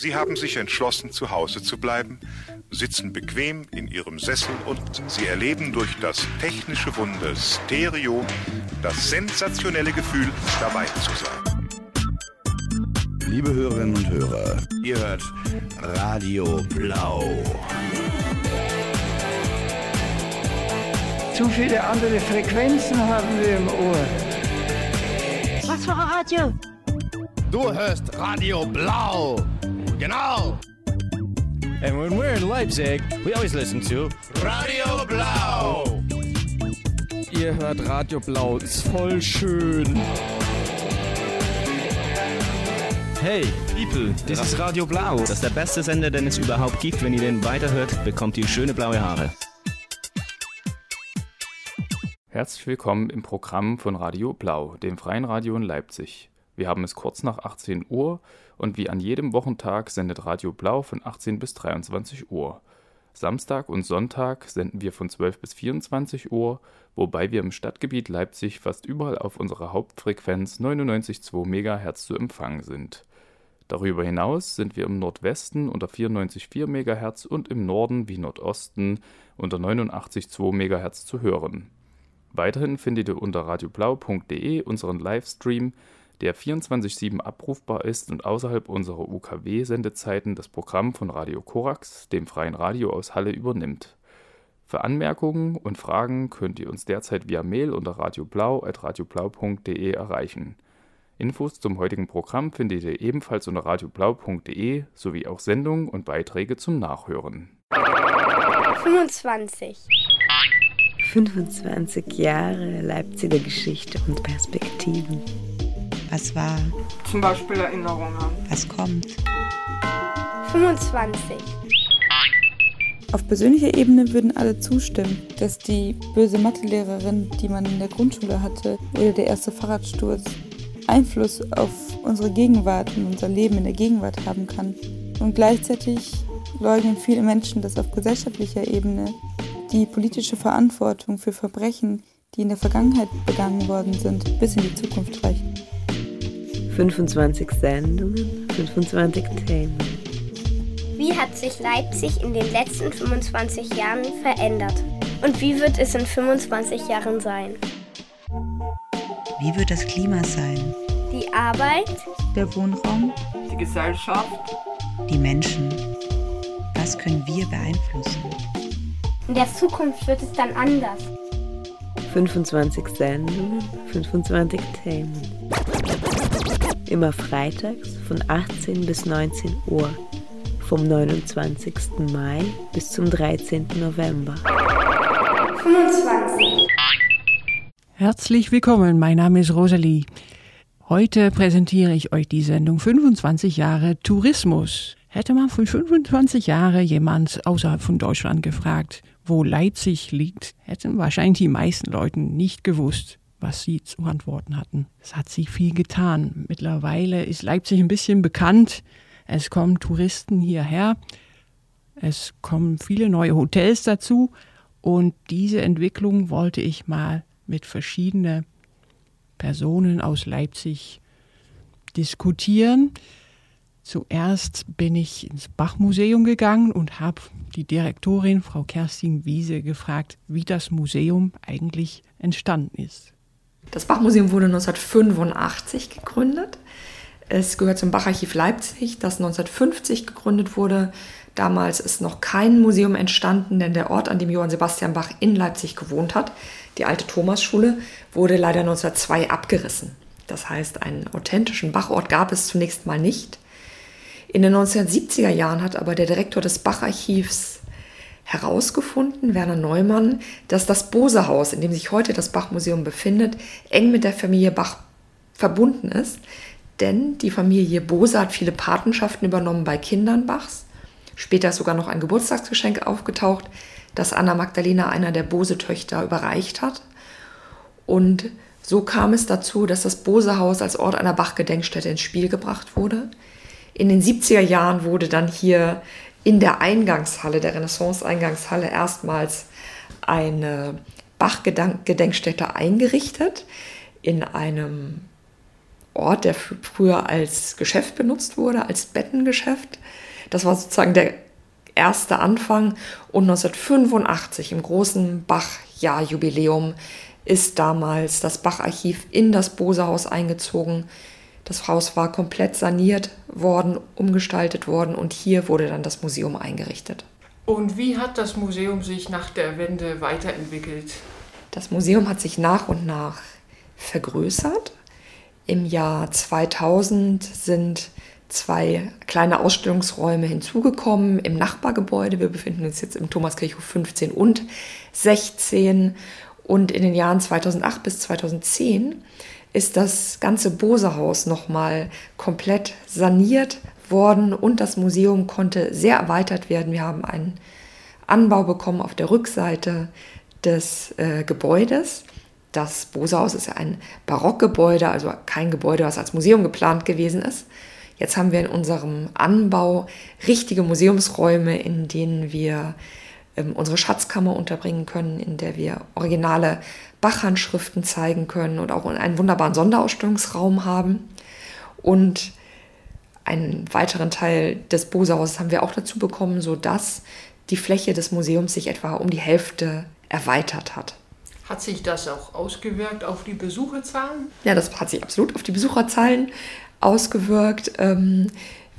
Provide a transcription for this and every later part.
Sie haben sich entschlossen, zu Hause zu bleiben, sitzen bequem in ihrem Sessel und sie erleben durch das technische Wunder Stereo das sensationelle Gefühl, dabei zu sein. Liebe Hörerinnen und Hörer, ihr hört Radio Blau. Zu viele andere Frequenzen haben wir im Ohr. Was für ein Radio? Du hörst Radio Blau. Genau. And when we're in Leipzig, we always listen to Radio Blau. Ihr hört Radio Blau, ist voll schön. Hey, people, das ist Radio Blau. Das ist der beste Sender, den es überhaupt gibt. Wenn ihr den weiterhört, bekommt ihr schöne blaue Haare. Herzlich willkommen im Programm von Radio Blau, dem freien Radio in Leipzig. Wir haben es kurz nach 18 Uhr und wie an jedem Wochentag sendet Radio Blau von 18 bis 23 Uhr. Samstag und Sonntag senden wir von 12 bis 24 Uhr, wobei wir im Stadtgebiet Leipzig fast überall auf unserer Hauptfrequenz 99,2 MHz zu empfangen sind. Darüber hinaus sind wir im Nordwesten unter 94,4 MHz und im Norden wie Nordosten unter 89,2 MHz zu hören. Weiterhin findet ihr unter radioblau.de unseren Livestream, der 24/7 abrufbar ist und außerhalb unserer UKW-Sendezeiten das Programm von Radio Korax, dem freien Radio aus Halle, übernimmt. Für Anmerkungen und Fragen könnt ihr uns derzeit via Mail unter radioblau.radioblau.de erreichen Infos zum heutigen Programm findet ihr ebenfalls unter radioblau.de sowie auch Sendungen und Beiträge zum Nachhören. 25. 25 Jahre Leipziger Geschichte und Perspektiven. Was war? Zum Beispiel Erinnerungen. Was kommt? 25. Auf persönlicher Ebene würden alle zustimmen, dass die böse Mathelehrerin, die man in der Grundschule hatte, oder der erste Fahrradsturz Einfluss auf unsere Gegenwart und unser Leben in der Gegenwart haben kann. Und gleichzeitig leugnen viele Menschen, dass auf gesellschaftlicher Ebene die politische Verantwortung für Verbrechen, die in der Vergangenheit begangen worden sind, bis in die Zukunft reicht. 25 Sendungen, 25 Themen. Wie hat sich Leipzig in den letzten 25 Jahren verändert? Und wie wird es in 25 Jahren sein? Wie wird das Klima sein? Die Arbeit, der Wohnraum, die Gesellschaft, die Menschen. Was können wir beeinflussen? In der Zukunft wird es dann anders. 25 Sendungen, 25 Themen. Immer freitags von 18 bis 19 Uhr. Vom 29. Mai bis zum 13. November. 25. Herzlich willkommen, mein Name ist Rosalie. Heute präsentiere ich euch die Sendung 25 Jahre Tourismus. Hätte man vor 25 Jahren jemand außerhalb von Deutschland gefragt, wo Leipzig liegt, hätten wahrscheinlich die meisten Leute nicht gewusst, was sie zu antworten hatten. Es hat sich viel getan. Mittlerweile ist Leipzig ein bisschen bekannt. Es kommen Touristen hierher. Es kommen viele neue Hotels dazu. Und diese Entwicklung wollte ich mal mit verschiedenen Personen aus Leipzig diskutieren. Zuerst bin ich ins Bachmuseum gegangen und habe die Direktorin, Frau Kerstin Wiese, gefragt, wie das Museum eigentlich entstanden ist. Das Bachmuseum wurde 1985 gegründet. Es gehört zum Bacharchiv Leipzig, das 1950 gegründet wurde. Damals ist noch kein Museum entstanden, denn der Ort, an dem Johann Sebastian Bach in Leipzig gewohnt hat, die alte Thomasschule wurde leider 1902 abgerissen. Das heißt, einen authentischen Bachort gab es zunächst mal nicht. In den 1970er Jahren hat aber der Direktor des Bacharchivs herausgefunden, Werner Neumann, dass das Bose-Haus, in dem sich heute das Bachmuseum befindet, eng mit der Familie Bach verbunden ist. Denn die Familie Bose hat viele Patenschaften übernommen bei Kindern Bachs. Später ist sogar noch ein Geburtstagsgeschenk aufgetaucht, das Anna Magdalena einer der Bose-Töchter überreicht hat. Und so kam es dazu, dass das Bose-Haus als Ort einer Bach-Gedenkstätte ins Spiel gebracht wurde. In den 70er Jahren wurde dann hier in der Eingangshalle, der Renaissance-Eingangshalle, erstmals eine Bach-Gedenkstätte eingerichtet in einem Ort, der früher als Geschäft benutzt wurde, als Bettengeschäft. Das war sozusagen der erste Anfang. Und 1985 im großen Bach-Jahrjubiläum ist damals das Bach-Archiv in das Bose-Haus eingezogen. Das Haus war komplett saniert worden, umgestaltet worden und hier wurde dann das Museum eingerichtet. Und wie hat das Museum sich nach der Wende weiterentwickelt? Das Museum hat sich nach und nach vergrößert. Im Jahr 2000 sind zwei kleine Ausstellungsräume hinzugekommen im Nachbargebäude. Wir befinden uns jetzt im Thomaskirchhof 15 und 16. Und in den Jahren 2008 bis 2010 ist das ganze Bose-Haus nochmal komplett saniert worden und das Museum konnte sehr erweitert werden. Wir haben einen Anbau bekommen auf der Rückseite des äh, Gebäudes. Das Bose-Haus ist ein Barockgebäude, also kein Gebäude, was als Museum geplant gewesen ist. Jetzt haben wir in unserem Anbau richtige Museumsräume, in denen wir ähm, unsere Schatzkammer unterbringen können, in der wir originale Bachhandschriften zeigen können und auch einen wunderbaren Sonderausstellungsraum haben. Und einen weiteren Teil des Bosehauses haben wir auch dazu bekommen, sodass die Fläche des Museums sich etwa um die Hälfte erweitert hat. Hat sich das auch ausgewirkt auf die Besucherzahlen? Ja, das hat sich absolut auf die Besucherzahlen ausgewirkt. Ähm,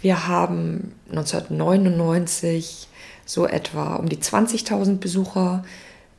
wir haben 1999 so etwa um die 20.000 Besucher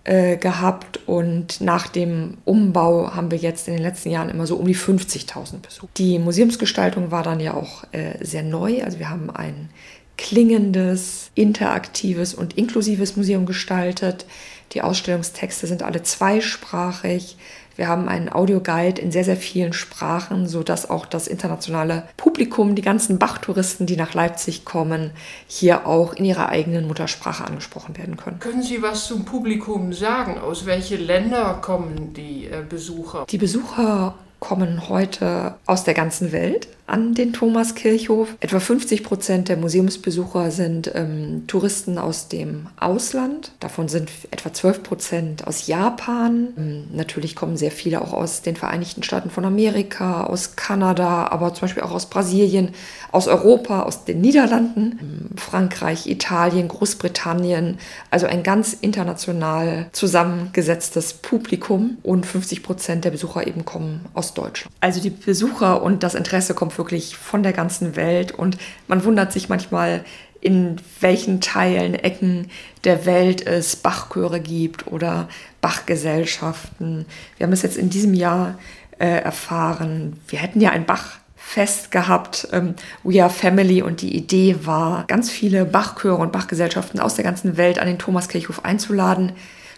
äh, gehabt und nach dem Umbau haben wir jetzt in den letzten Jahren immer so um die 50.000 Besucher. Die Museumsgestaltung war dann ja auch äh, sehr neu. Also wir haben ein klingendes, interaktives und inklusives Museum gestaltet. Die Ausstellungstexte sind alle zweisprachig. Wir haben einen Audioguide in sehr, sehr vielen Sprachen, sodass auch das internationale Publikum, die ganzen Bach-Touristen, die nach Leipzig kommen, hier auch in ihrer eigenen Muttersprache angesprochen werden können. Können Sie was zum Publikum sagen? Aus welchen Ländern kommen die äh, Besucher? Die Besucher kommen heute aus der ganzen Welt an den Thomaskirchhof. Etwa 50 Prozent der Museumsbesucher sind ähm, Touristen aus dem Ausland. Davon sind etwa 12 Prozent aus Japan. Ähm, natürlich kommen sehr viele auch aus den Vereinigten Staaten von Amerika, aus Kanada, aber zum Beispiel auch aus Brasilien, aus Europa, aus den Niederlanden, ähm, Frankreich, Italien, Großbritannien. Also ein ganz international zusammengesetztes Publikum und 50 Prozent der Besucher eben kommen aus Deutschland. Also die Besucher und das Interesse kommt wirklich von der ganzen Welt und man wundert sich manchmal, in welchen Teilen, Ecken der Welt es Bachchöre gibt oder Bachgesellschaften. Wir haben es jetzt in diesem Jahr äh, erfahren. Wir hätten ja ein Bachfest gehabt, ähm, We Are Family, und die Idee war, ganz viele Bachchöre und Bachgesellschaften aus der ganzen Welt an den Thomaskirchhof einzuladen.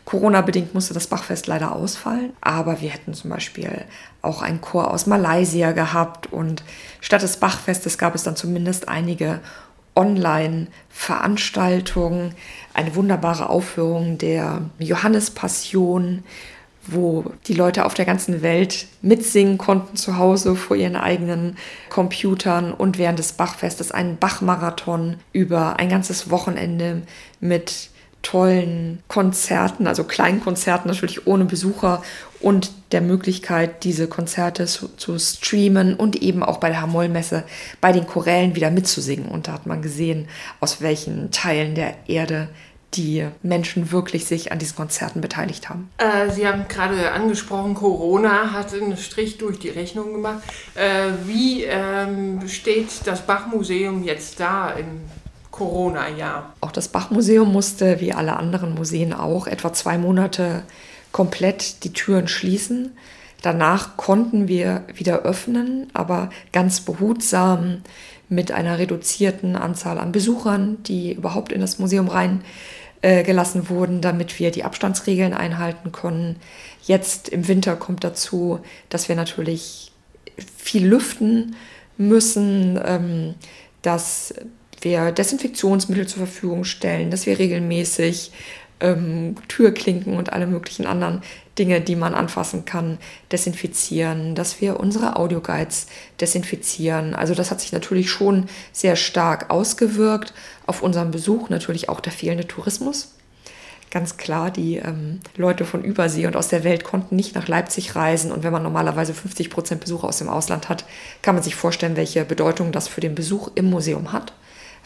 Corona-bedingt musste das Bachfest leider ausfallen, aber wir hätten zum Beispiel auch einen Chor aus Malaysia gehabt. Und statt des Bachfestes gab es dann zumindest einige Online-Veranstaltungen, eine wunderbare Aufführung der Johannespassion, wo die Leute auf der ganzen Welt mitsingen konnten zu Hause vor ihren eigenen Computern und während des Bachfestes einen Bachmarathon über ein ganzes Wochenende mit tollen Konzerten, also kleinen Konzerten natürlich ohne Besucher und der Möglichkeit, diese Konzerte zu, zu streamen und eben auch bei der Hamollmesse bei den Chorellen wieder mitzusingen. Und da hat man gesehen, aus welchen Teilen der Erde die Menschen wirklich sich an diesen Konzerten beteiligt haben. Äh, Sie haben gerade angesprochen, Corona hat einen Strich durch die Rechnung gemacht. Äh, wie ähm, steht das Bachmuseum jetzt da im Corona-Jahr. Auch das Bachmuseum musste, wie alle anderen Museen auch, etwa zwei Monate komplett die Türen schließen. Danach konnten wir wieder öffnen, aber ganz behutsam mit einer reduzierten Anzahl an Besuchern, die überhaupt in das Museum reingelassen äh, wurden, damit wir die Abstandsregeln einhalten können. Jetzt im Winter kommt dazu, dass wir natürlich viel lüften müssen, ähm, dass wir Desinfektionsmittel zur Verfügung stellen, dass wir regelmäßig ähm, Türklinken und alle möglichen anderen Dinge, die man anfassen kann, desinfizieren, dass wir unsere Audioguides desinfizieren. Also das hat sich natürlich schon sehr stark ausgewirkt auf unseren Besuch, natürlich auch der fehlende Tourismus. ganz klar. Die ähm, Leute von Übersee und aus der Welt konnten nicht nach Leipzig reisen. Und wenn man normalerweise 50 Prozent Besucher aus dem Ausland hat, kann man sich vorstellen, welche Bedeutung das für den Besuch im Museum hat.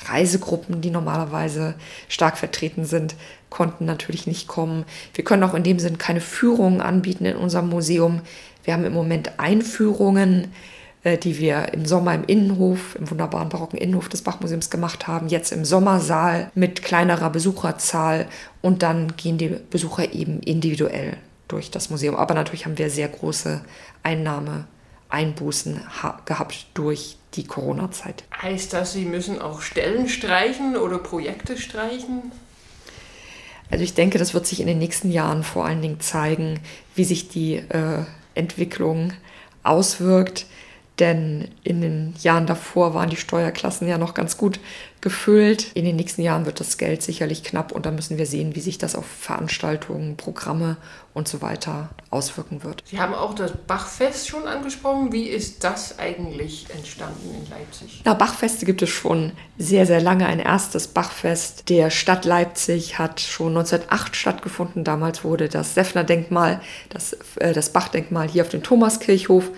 Reisegruppen, die normalerweise stark vertreten sind, konnten natürlich nicht kommen. Wir können auch in dem Sinn keine Führungen anbieten in unserem Museum. Wir haben im Moment Einführungen, äh, die wir im Sommer im Innenhof, im wunderbaren barocken Innenhof des Bachmuseums gemacht haben, jetzt im Sommersaal mit kleinerer Besucherzahl und dann gehen die Besucher eben individuell durch das Museum. Aber natürlich haben wir sehr große Einnahmeeinbußen gehabt durch die Corona-Zeit. Heißt das, Sie müssen auch Stellen streichen oder Projekte streichen? Also ich denke, das wird sich in den nächsten Jahren vor allen Dingen zeigen, wie sich die äh, Entwicklung auswirkt. Denn in den Jahren davor waren die Steuerklassen ja noch ganz gut gefüllt. In den nächsten Jahren wird das Geld sicherlich knapp und da müssen wir sehen, wie sich das auf Veranstaltungen, Programme und so weiter auswirken wird. Sie haben auch das Bachfest schon angesprochen. Wie ist das eigentlich entstanden in Leipzig? Na, Bachfeste gibt es schon sehr, sehr lange. Ein erstes Bachfest der Stadt Leipzig hat schon 1908 stattgefunden. Damals wurde das Seffner-Denkmal, das, äh, das Bachdenkmal hier auf dem Thomaskirchhof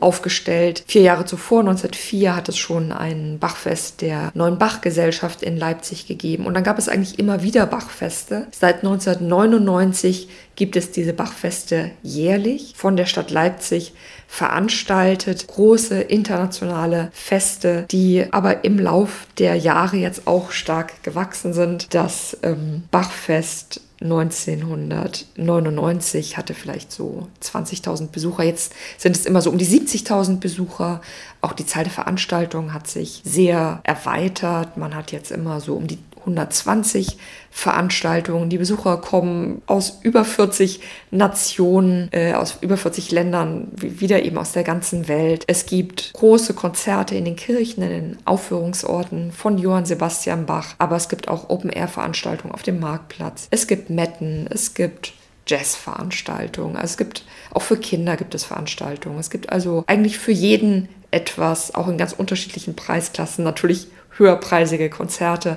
aufgestellt. Vier Jahre zuvor, 1904, hat es schon ein Bachfest der Neuen Bachgesellschaft in Leipzig gegeben. Und dann gab es eigentlich immer wieder Bachfeste. Seit 1999 gibt es diese Bachfeste jährlich von der Stadt Leipzig veranstaltet. Große internationale Feste, die aber im Lauf der Jahre jetzt auch stark gewachsen sind. Das ähm, Bachfest 1999 hatte vielleicht so 20.000 Besucher. Jetzt sind es immer so um die 70.000 Besucher. Auch die Zahl der Veranstaltungen hat sich sehr erweitert. Man hat jetzt immer so um die 120 Veranstaltungen. Die Besucher kommen aus über 40 Nationen, äh, aus über 40 Ländern, wieder eben aus der ganzen Welt. Es gibt große Konzerte in den Kirchen, in den Aufführungsorten von Johann Sebastian Bach, aber es gibt auch Open-Air-Veranstaltungen auf dem Marktplatz. Es gibt Metten, es gibt Jazzveranstaltungen. Also es gibt auch für Kinder gibt es Veranstaltungen. Es gibt also eigentlich für jeden etwas, auch in ganz unterschiedlichen Preisklassen, natürlich höherpreisige Konzerte,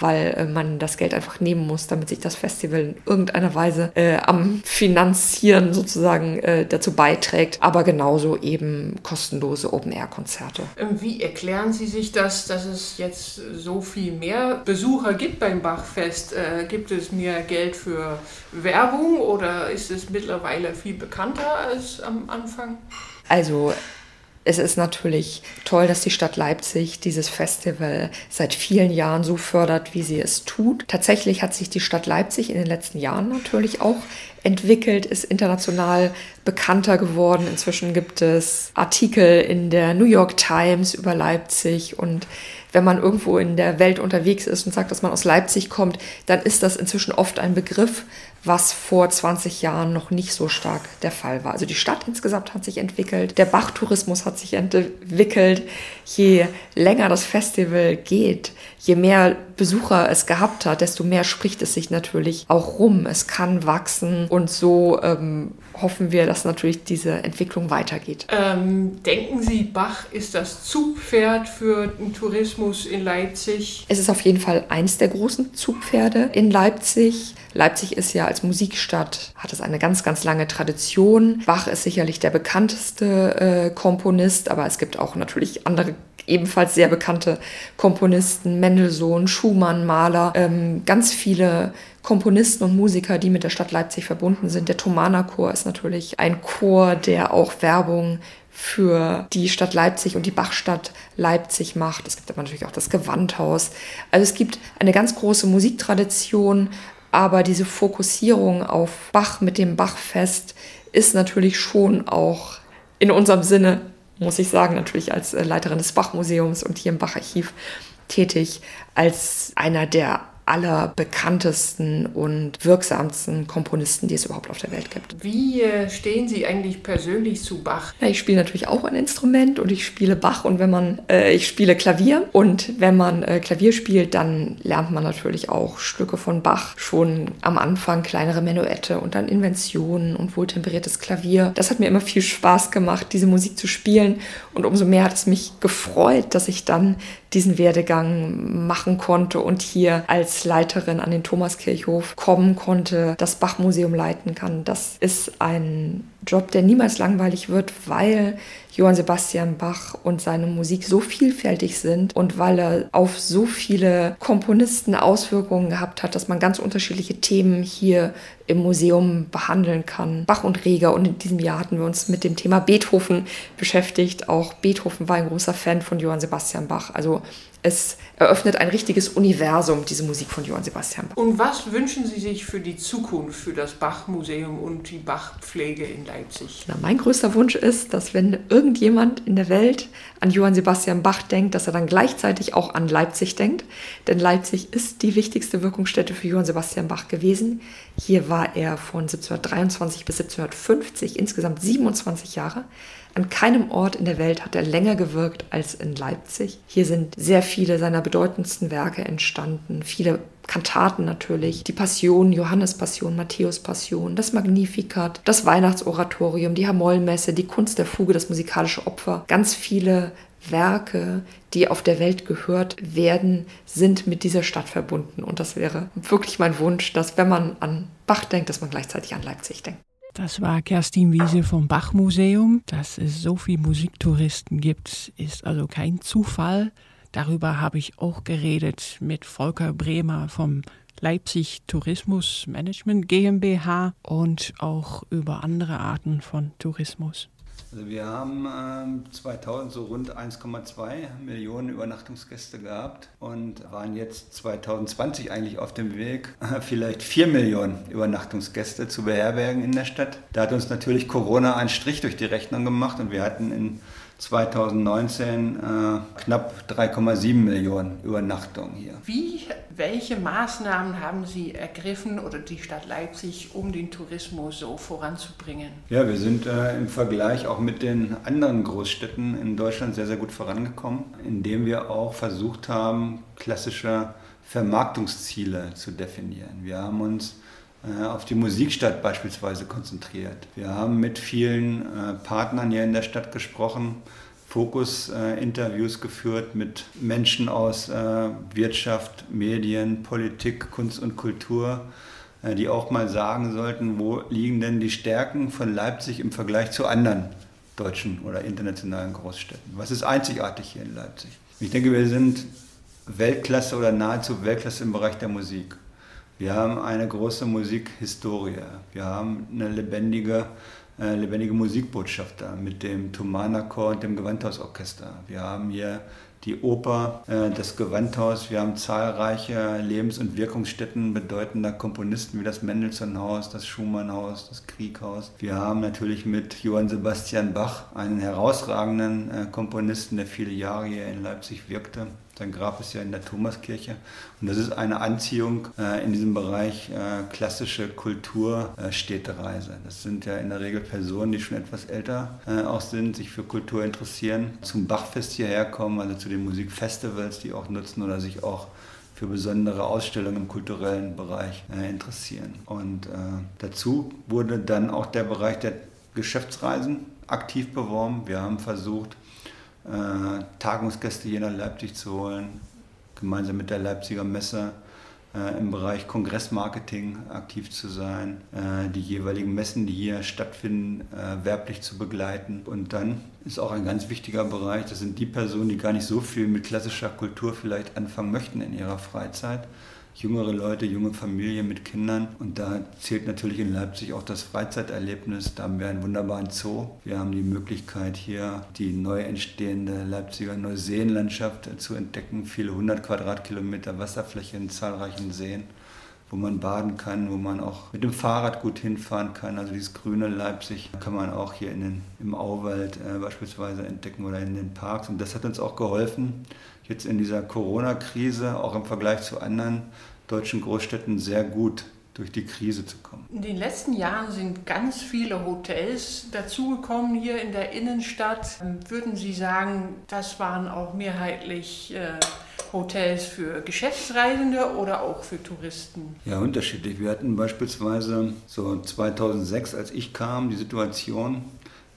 weil äh, man das Geld einfach nehmen muss, damit sich das Festival in irgendeiner Weise äh, am Finanzieren sozusagen äh, dazu beiträgt, aber genauso eben kostenlose Open-Air-Konzerte. Ähm, wie erklären Sie sich das, dass es jetzt so viel mehr Besucher gibt beim Bachfest? Äh, gibt es mehr Geld für Werbung oder ist es mittlerweile viel bekannter als am Anfang? Also es ist natürlich toll, dass die Stadt Leipzig dieses Festival seit vielen Jahren so fördert, wie sie es tut. Tatsächlich hat sich die Stadt Leipzig in den letzten Jahren natürlich auch entwickelt, ist international bekannter geworden. Inzwischen gibt es Artikel in der New York Times über Leipzig und wenn man irgendwo in der Welt unterwegs ist und sagt, dass man aus Leipzig kommt, dann ist das inzwischen oft ein Begriff, was vor 20 Jahren noch nicht so stark der Fall war. Also die Stadt insgesamt hat sich entwickelt, der Bachtourismus hat sich entwickelt. Je länger das Festival geht, je mehr Besucher es gehabt hat, desto mehr spricht es sich natürlich auch rum. Es kann wachsen und so ähm, hoffen wir, dass natürlich diese Entwicklung weitergeht. Ähm, denken Sie, Bach ist das Zugpferd für den Tourismus in Leipzig? Es ist auf jeden Fall eins der großen Zugpferde in Leipzig. Leipzig ist ja als Musikstadt, hat es eine ganz, ganz lange Tradition. Bach ist sicherlich der bekannteste äh, Komponist, aber es gibt auch natürlich andere ebenfalls sehr bekannte Komponisten, Mendelssohn, Schumann, Mahler, ähm, ganz viele Komponisten und Musiker, die mit der Stadt Leipzig verbunden sind. Der Thomaner Chor ist natürlich ein Chor, der auch Werbung für die Stadt Leipzig und die Bachstadt Leipzig macht. Es gibt aber natürlich auch das Gewandhaus. Also es gibt eine ganz große Musiktradition, aber diese Fokussierung auf Bach mit dem Bachfest ist natürlich schon auch in unserem Sinne muss ich sagen, natürlich als äh, Leiterin des Bachmuseums und hier im Bacharchiv tätig, als einer der allerbekanntesten und wirksamsten Komponisten, die es überhaupt auf der Welt gibt. Wie äh, stehen Sie eigentlich persönlich zu Bach? Ja, ich spiele natürlich auch ein Instrument und ich spiele Bach und wenn man, äh, ich spiele Klavier und wenn man äh, Klavier spielt, dann lernt man natürlich auch Stücke von Bach schon am Anfang, kleinere Menuette und dann Inventionen und wohltemperiertes Klavier. Das hat mir immer viel Spaß gemacht, diese Musik zu spielen und umso mehr hat es mich gefreut, dass ich dann diesen Werdegang machen konnte und hier als Leiterin an den Thomaskirchhof kommen konnte, das Bach-Museum leiten kann. Das ist ein Job, der niemals langweilig wird, weil Johann Sebastian Bach und seine Musik so vielfältig sind und weil er auf so viele Komponisten Auswirkungen gehabt hat, dass man ganz unterschiedliche Themen hier im Museum behandeln kann. Bach und Reger und in diesem Jahr hatten wir uns mit dem Thema Beethoven beschäftigt. Auch Beethoven war ein großer Fan von Johann Sebastian Bach. Also es eröffnet ein richtiges Universum, diese Musik von Johann Sebastian Bach. Und was wünschen Sie sich für die Zukunft, für das Bach-Museum und die Bachpflege in Leipzig? Na, mein größter Wunsch ist, dass wenn irgendjemand in der Welt an Johann Sebastian Bach denkt, dass er dann gleichzeitig auch an Leipzig denkt. Denn Leipzig ist die wichtigste Wirkungsstätte für Johann Sebastian Bach gewesen. Hier war er von 1723 bis 1750, insgesamt 27 Jahre. An keinem Ort in der Welt hat er länger gewirkt als in Leipzig. Hier sind sehr viele seiner bedeutendsten Werke entstanden, viele Kantaten natürlich, die Passion, Johannes Passion, Matthäus Passion, das Magnificat, das Weihnachtsoratorium, die Hamollmesse, die Kunst der Fuge, das musikalische Opfer. Ganz viele Werke, die auf der Welt gehört werden, sind mit dieser Stadt verbunden. Und das wäre wirklich mein Wunsch, dass wenn man an Bach denkt, dass man gleichzeitig an Leipzig denkt. Das war Kerstin Wiese vom Bach-Museum. Dass es so viele Musiktouristen gibt, ist also kein Zufall. Darüber habe ich auch geredet mit Volker Bremer vom Leipzig Tourismus Management GmbH und auch über andere Arten von Tourismus. Also wir haben äh, 2000 so rund 1,2 Millionen Übernachtungsgäste gehabt und waren jetzt 2020 eigentlich auf dem Weg, äh, vielleicht 4 Millionen Übernachtungsgäste zu beherbergen in der Stadt. Da hat uns natürlich Corona einen Strich durch die Rechnung gemacht und wir hatten in 2019 äh, knapp 3,7 Millionen Übernachtungen hier. Wie, welche Maßnahmen haben Sie ergriffen oder die Stadt Leipzig, um den Tourismus so voranzubringen? Ja, wir sind äh, im Vergleich auch mit den anderen Großstädten in Deutschland sehr, sehr gut vorangekommen, indem wir auch versucht haben, klassische Vermarktungsziele zu definieren. Wir haben uns auf die Musikstadt beispielsweise konzentriert. Wir haben mit vielen äh, Partnern hier in der Stadt gesprochen, Fokus-Interviews äh, geführt mit Menschen aus Wirtschaft, Medien, Politik, Kunst und Kultur, die auch mal sagen sollten, wo liegen denn die Stärken von Leipzig im Vergleich zu anderen deutschen oder internationalen Großstädten. Was ist einzigartig hier in Leipzig? Ich denke, wir sind Weltklasse oder nahezu Weltklasse im Bereich der Musik. Wir haben eine große Musikhistorie. Wir haben eine lebendige, äh, lebendige Musikbotschaft da mit dem Thumana-Chor und dem Gewandhausorchester. Wir haben hier die Oper, äh, das Gewandhaus. Wir haben zahlreiche Lebens- und Wirkungsstätten bedeutender Komponisten wie das Mendelssohn-Haus, das Schumann-Haus, das Krieghaus. Wir haben natürlich mit Johann Sebastian Bach einen herausragenden äh, Komponisten, der viele Jahre hier in Leipzig wirkte. Sein Grab ist ja in der Thomaskirche. Und das ist eine Anziehung äh, in diesem Bereich äh, klassische Kulturstädtereise. Äh, das sind ja in der Regel Personen, die schon etwas älter äh, auch sind, sich für Kultur interessieren, zum Bachfest hierher kommen, also zu den Musikfestivals, die auch nutzen oder sich auch für besondere Ausstellungen im kulturellen Bereich äh, interessieren. Und äh, dazu wurde dann auch der Bereich der Geschäftsreisen aktiv beworben. Wir haben versucht, äh, Tagungsgäste hier nach Leipzig zu holen, gemeinsam mit der Leipziger Messe äh, im Bereich Kongressmarketing aktiv zu sein, äh, die jeweiligen Messen, die hier stattfinden, werblich zu begleiten. Und dann ist auch ein ganz wichtiger Bereich, das sind die Personen, die gar nicht so viel mit klassischer Kultur vielleicht anfangen möchten in ihrer Freizeit jüngere Leute, junge Familien mit Kindern. Und da zählt natürlich in Leipzig auch das Freizeiterlebnis. Da haben wir einen wunderbaren Zoo. Wir haben die Möglichkeit hier die neu entstehende Leipziger Neuseenlandschaft zu entdecken. Viele hundert Quadratkilometer Wasserfläche in zahlreichen Seen wo man baden kann, wo man auch mit dem Fahrrad gut hinfahren kann. Also dieses grüne Leipzig kann man auch hier in den, im Auwald äh, beispielsweise entdecken oder in den Parks. Und das hat uns auch geholfen, jetzt in dieser Corona-Krise, auch im Vergleich zu anderen deutschen Großstädten, sehr gut durch die Krise zu kommen. In den letzten Jahren sind ganz viele Hotels dazugekommen hier in der Innenstadt. Würden Sie sagen, das waren auch mehrheitlich äh, Hotels für Geschäftsreisende oder auch für Touristen? Ja, unterschiedlich. Wir hatten beispielsweise so 2006, als ich kam, die Situation,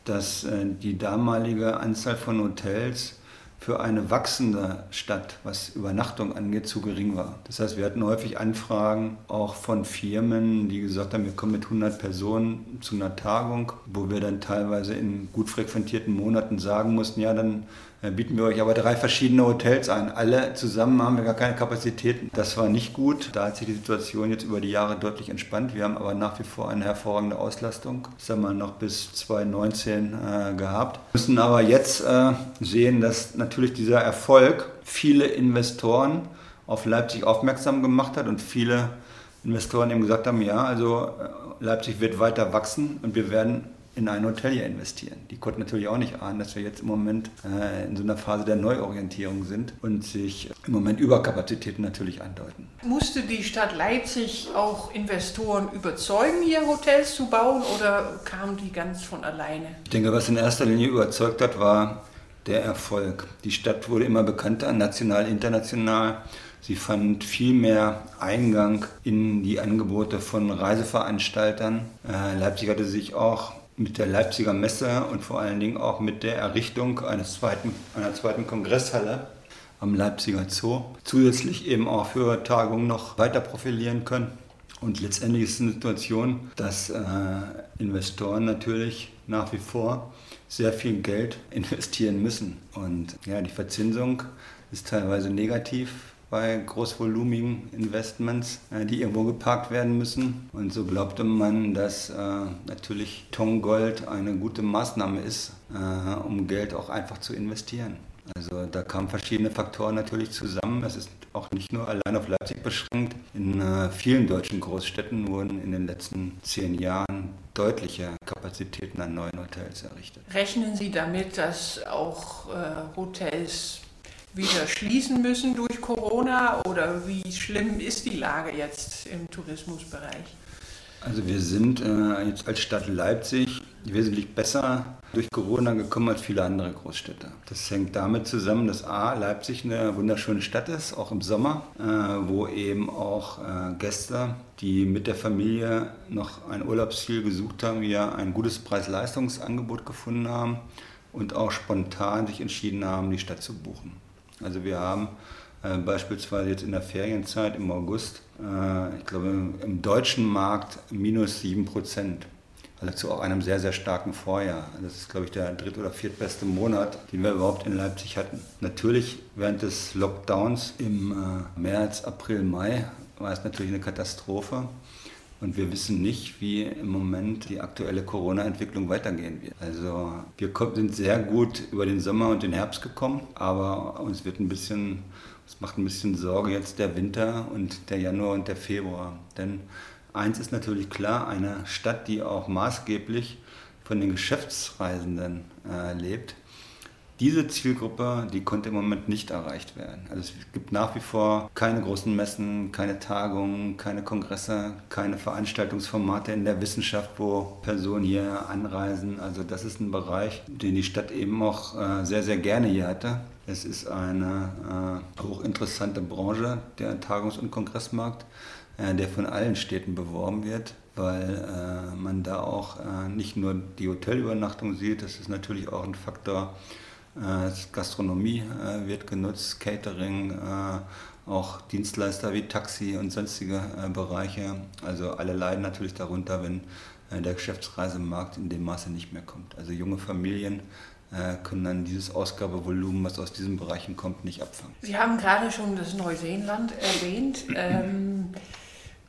dass äh, die damalige Anzahl von Hotels für eine wachsende Stadt, was Übernachtung angeht, zu gering war. Das heißt, wir hatten häufig Anfragen auch von Firmen, die gesagt haben, wir kommen mit 100 Personen zu einer Tagung, wo wir dann teilweise in gut frequentierten Monaten sagen mussten, ja, dann bieten wir euch aber drei verschiedene Hotels ein. Alle zusammen haben wir gar keine Kapazitäten. Das war nicht gut. Da hat sich die Situation jetzt über die Jahre deutlich entspannt. Wir haben aber nach wie vor eine hervorragende Auslastung. Das haben wir noch bis 2019 äh, gehabt. Wir müssen aber jetzt äh, sehen, dass natürlich dieser Erfolg viele Investoren auf Leipzig aufmerksam gemacht hat und viele Investoren eben gesagt haben, ja, also äh, Leipzig wird weiter wachsen und wir werden in ein Hotel hier investieren. Die konnten natürlich auch nicht ahnen, dass wir jetzt im Moment äh, in so einer Phase der Neuorientierung sind und sich im Moment Überkapazitäten natürlich andeuten. Musste die Stadt Leipzig auch Investoren überzeugen, hier Hotels zu bauen oder kamen die ganz von alleine? Ich denke, was in erster Linie überzeugt hat, war der Erfolg. Die Stadt wurde immer bekannter, national, international. Sie fand viel mehr Eingang in die Angebote von Reiseveranstaltern. Äh, Leipzig hatte sich auch mit der Leipziger Messe und vor allen Dingen auch mit der Errichtung eines zweiten, einer zweiten Kongresshalle am Leipziger Zoo zusätzlich eben auch für Tagungen noch weiter profilieren können. Und letztendlich ist es eine Situation, dass äh, Investoren natürlich nach wie vor sehr viel Geld investieren müssen. Und ja, die Verzinsung ist teilweise negativ bei großvolumigen Investments, äh, die irgendwo geparkt werden müssen. Und so glaubte man, dass äh, natürlich Tongold eine gute Maßnahme ist, äh, um Geld auch einfach zu investieren. Also da kamen verschiedene Faktoren natürlich zusammen. Es ist auch nicht nur allein auf Leipzig beschränkt. In vielen deutschen Großstädten wurden in den letzten zehn Jahren deutliche Kapazitäten an neuen Hotels errichtet. Rechnen Sie damit, dass auch Hotels wieder schließen müssen durch Corona oder wie schlimm ist die Lage jetzt im Tourismusbereich? Also wir sind äh, jetzt als Stadt Leipzig wesentlich besser durch Corona gekommen als viele andere Großstädte. Das hängt damit zusammen, dass A, Leipzig eine wunderschöne Stadt ist, auch im Sommer, äh, wo eben auch äh, Gäste, die mit der Familie noch ein Urlaubsziel gesucht haben, wir ein gutes Preis-Leistungsangebot gefunden haben und auch spontan sich entschieden haben, die Stadt zu buchen. Also wir haben äh, beispielsweise jetzt in der Ferienzeit im August, äh, ich glaube im deutschen Markt minus 7 Prozent. Also zu auch einem sehr, sehr starken Vorjahr. Das ist, glaube ich, der dritt- oder viertbeste Monat, den wir überhaupt in Leipzig hatten. Natürlich während des Lockdowns im äh, März, April, Mai war es natürlich eine Katastrophe. Und wir wissen nicht, wie im Moment die aktuelle Corona-Entwicklung weitergehen wird. Also wir sind sehr gut über den Sommer und den Herbst gekommen, aber uns wird ein bisschen, es macht ein bisschen Sorge jetzt der Winter und der Januar und der Februar. Denn eins ist natürlich klar, eine Stadt, die auch maßgeblich von den Geschäftsreisenden äh, lebt, diese Zielgruppe, die konnte im Moment nicht erreicht werden. Also es gibt nach wie vor keine großen Messen, keine Tagungen, keine Kongresse, keine Veranstaltungsformate in der Wissenschaft, wo Personen hier anreisen. Also das ist ein Bereich, den die Stadt eben auch äh, sehr, sehr gerne hier hatte. Es ist eine äh, hochinteressante Branche, der Tagungs- und Kongressmarkt, äh, der von allen Städten beworben wird weil äh, man da auch äh, nicht nur die Hotelübernachtung sieht, das ist natürlich auch ein Faktor, Gastronomie äh, wird genutzt, Catering, äh, auch Dienstleister wie Taxi und sonstige Bereiche. Also alle leiden natürlich darunter, wenn der Geschäftsreisemarkt in dem Maße nicht mehr kommt. Also junge Familien können dann dieses Ausgabevolumen, was aus diesen Bereichen kommt, nicht abfangen. Sie haben gerade schon das Neuseeland erwähnt. Ähm,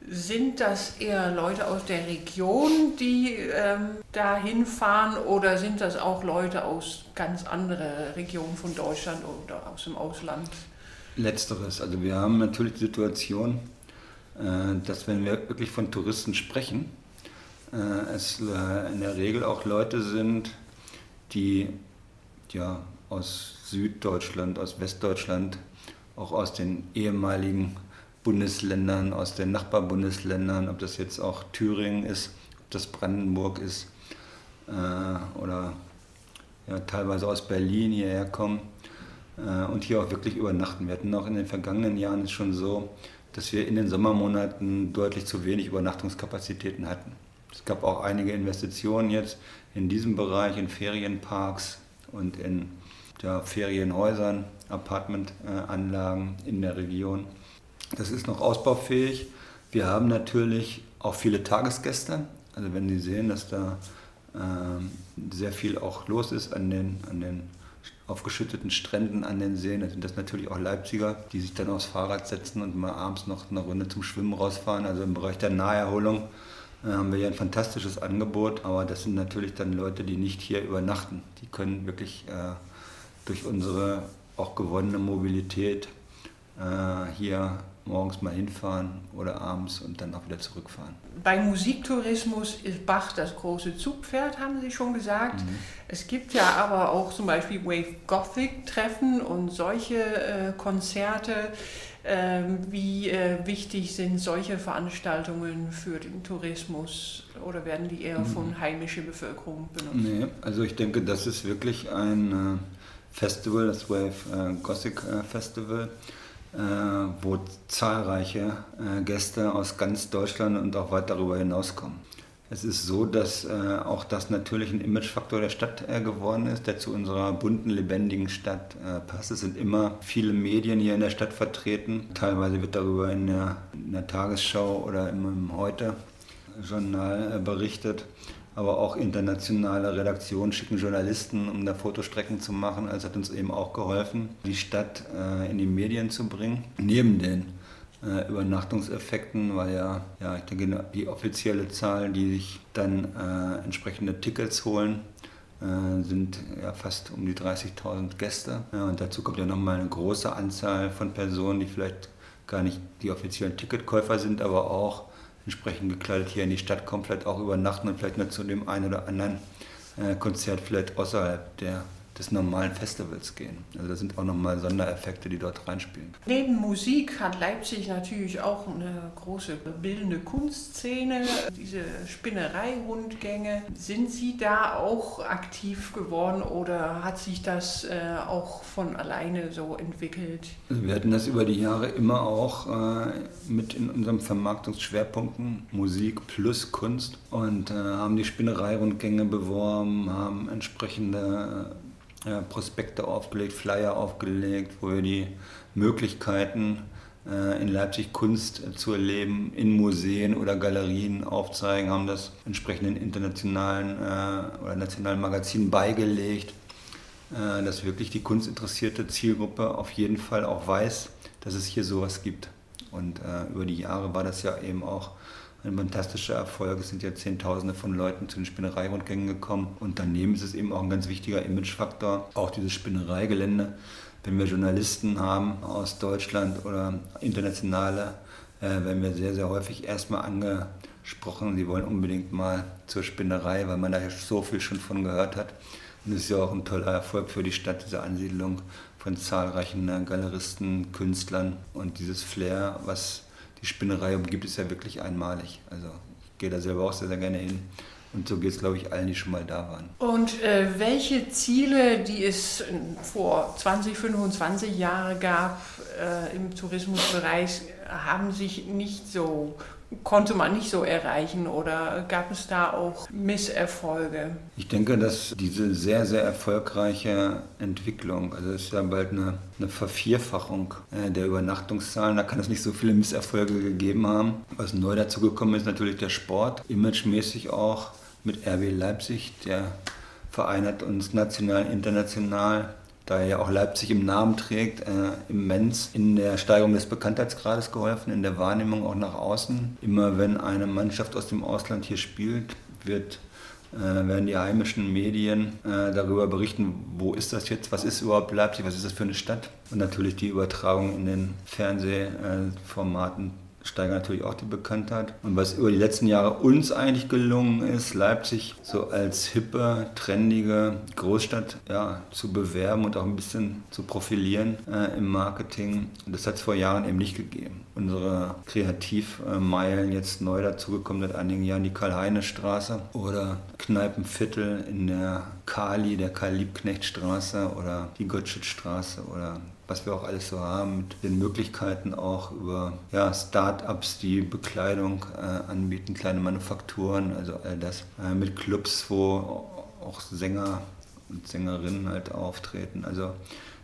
sind das eher Leute aus der Region, die ähm, da hinfahren oder sind das auch Leute aus ganz anderen Regionen von Deutschland oder aus dem Ausland? Letzteres. Also wir haben natürlich die Situation, äh, dass wenn wir wirklich von Touristen sprechen, äh, es äh, in der Regel auch Leute sind, die ja, aus Süddeutschland, aus Westdeutschland, auch aus den ehemaligen Bundesländern, aus den Nachbarbundesländern, ob das jetzt auch Thüringen ist, ob das Brandenburg ist äh, oder ja, teilweise aus Berlin hierher kommen äh, und hier auch wirklich übernachten. Wir hatten auch in den vergangenen Jahren schon so, dass wir in den Sommermonaten deutlich zu wenig Übernachtungskapazitäten hatten. Es gab auch einige Investitionen jetzt in diesem Bereich, in Ferienparks und in ja, Ferienhäusern, Apartmentanlagen in der Region. Das ist noch ausbaufähig. Wir haben natürlich auch viele Tagesgäste. Also wenn Sie sehen, dass da äh, sehr viel auch los ist an den, an den aufgeschütteten Stränden an den Seen, dann sind das natürlich auch Leipziger, die sich dann aufs Fahrrad setzen und mal abends noch eine Runde zum Schwimmen rausfahren. Also im Bereich der Naherholung äh, haben wir hier ein fantastisches Angebot, aber das sind natürlich dann Leute, die nicht hier übernachten. Die können wirklich äh, durch unsere auch gewonnene Mobilität äh, hier morgens mal hinfahren oder abends und dann auch wieder zurückfahren. Bei Musiktourismus ist Bach das große Zugpferd, haben Sie schon gesagt. Mhm. Es gibt ja aber auch zum Beispiel Wave Gothic Treffen und solche äh, Konzerte. Ähm, wie äh, wichtig sind solche Veranstaltungen für den Tourismus oder werden die eher von mhm. heimischer Bevölkerung benutzt? Nee, also ich denke, das ist wirklich ein äh, Festival, das Wave äh, Gothic äh, Festival wo zahlreiche äh, Gäste aus ganz Deutschland und auch weit darüber hinaus kommen. Es ist so, dass äh, auch das natürlich ein Imagefaktor der Stadt geworden ist, der zu unserer bunten, lebendigen Stadt passt. Es sind immer viele Medien hier in der Stadt vertreten. Teilweise wird darüber in der, in der Tagesschau oder im, im Heute-Journal berichtet aber auch internationale Redaktionen schicken Journalisten, um da Fotostrecken zu machen. Also hat uns eben auch geholfen, die Stadt äh, in die Medien zu bringen. Neben den äh, Übernachtungseffekten, weil ja, ja, ich denke, die offizielle Zahl, die sich dann äh, entsprechende Tickets holen, äh, sind ja fast um die 30.000 Gäste. Ja, und dazu kommt ja nochmal eine große Anzahl von Personen, die vielleicht gar nicht die offiziellen Ticketkäufer sind, aber auch entsprechend gekleidet hier in die Stadt komplett auch übernachten und vielleicht nur zu dem einen oder anderen äh, Konzert vielleicht außerhalb der des normalen Festivals gehen. Also das sind auch nochmal Sondereffekte, die dort reinspielen. Neben Musik hat Leipzig natürlich auch eine große bildende Kunstszene, diese Spinnerei-Rundgänge. Sind Sie da auch aktiv geworden oder hat sich das äh, auch von alleine so entwickelt? Also wir hatten das über die Jahre immer auch äh, mit in unseren Vermarktungsschwerpunkten Musik plus Kunst und äh, haben die Spinnerei-Rundgänge beworben, haben entsprechende Prospekte aufgelegt, Flyer aufgelegt, wo wir die Möglichkeiten äh, in Leipzig Kunst zu erleben, in Museen oder Galerien aufzeigen, haben das entsprechenden internationalen äh, oder nationalen Magazinen beigelegt, äh, dass wirklich die kunstinteressierte Zielgruppe auf jeden Fall auch weiß, dass es hier sowas gibt. Und über die Jahre war das ja eben auch ein fantastischer Erfolg. Es sind ja Zehntausende von Leuten zu den Spinnereirundgängen gekommen. Und daneben ist es eben auch ein ganz wichtiger Imagefaktor, auch dieses Spinnereigelände. Wenn wir Journalisten haben aus Deutschland oder internationale, äh, werden wir sehr, sehr häufig erstmal angesprochen, sie wollen unbedingt mal zur Spinnerei, weil man da so viel schon von gehört hat. Und es ist ja auch ein toller Erfolg für die Stadt, diese Ansiedlung von zahlreichen äh, Galeristen, Künstlern und dieses Flair, was die Spinnerei umgibt, ist ja wirklich einmalig. Also ich gehe da selber auch sehr, sehr gerne hin. Und so geht es, glaube ich, allen, die schon mal da waren. Und äh, welche Ziele, die es vor 20, 25 Jahren gab äh, im Tourismusbereich, haben sich nicht so konnte man nicht so erreichen oder gab es da auch Misserfolge? Ich denke, dass diese sehr, sehr erfolgreiche Entwicklung, also es ist ja bald eine, eine Vervierfachung äh, der Übernachtungszahlen, da kann es nicht so viele Misserfolge gegeben haben. Was neu dazu gekommen ist, natürlich der Sport, imagemäßig auch mit RB Leipzig, der Verein uns national, international da ja auch Leipzig im Namen trägt, äh, immens in der Steigerung des Bekanntheitsgrades geholfen, in der Wahrnehmung auch nach außen. Immer wenn eine Mannschaft aus dem Ausland hier spielt, wird äh, werden die heimischen Medien äh, darüber berichten, wo ist das jetzt, was ist überhaupt Leipzig, was ist das für eine Stadt. Und natürlich die Übertragung in den Fernsehformaten steigern natürlich auch die Bekanntheit. Und was über die letzten Jahre uns eigentlich gelungen ist, Leipzig so als hippe, trendige Großstadt ja, zu bewerben und auch ein bisschen zu profilieren äh, im Marketing, das hat es vor Jahren eben nicht gegeben. Unsere Kreativmeilen jetzt neu dazugekommen seit einigen Jahren die Karl-Heine-Straße oder Kneipenviertel in der Kali, der Karl-Liebknecht-Straße oder die Gottschedstraße oder was wir auch alles so haben, mit den Möglichkeiten auch über ja, Start-ups, die Bekleidung äh, anbieten, kleine Manufakturen, also all das, äh, mit Clubs, wo auch Sänger und Sängerinnen halt auftreten. Also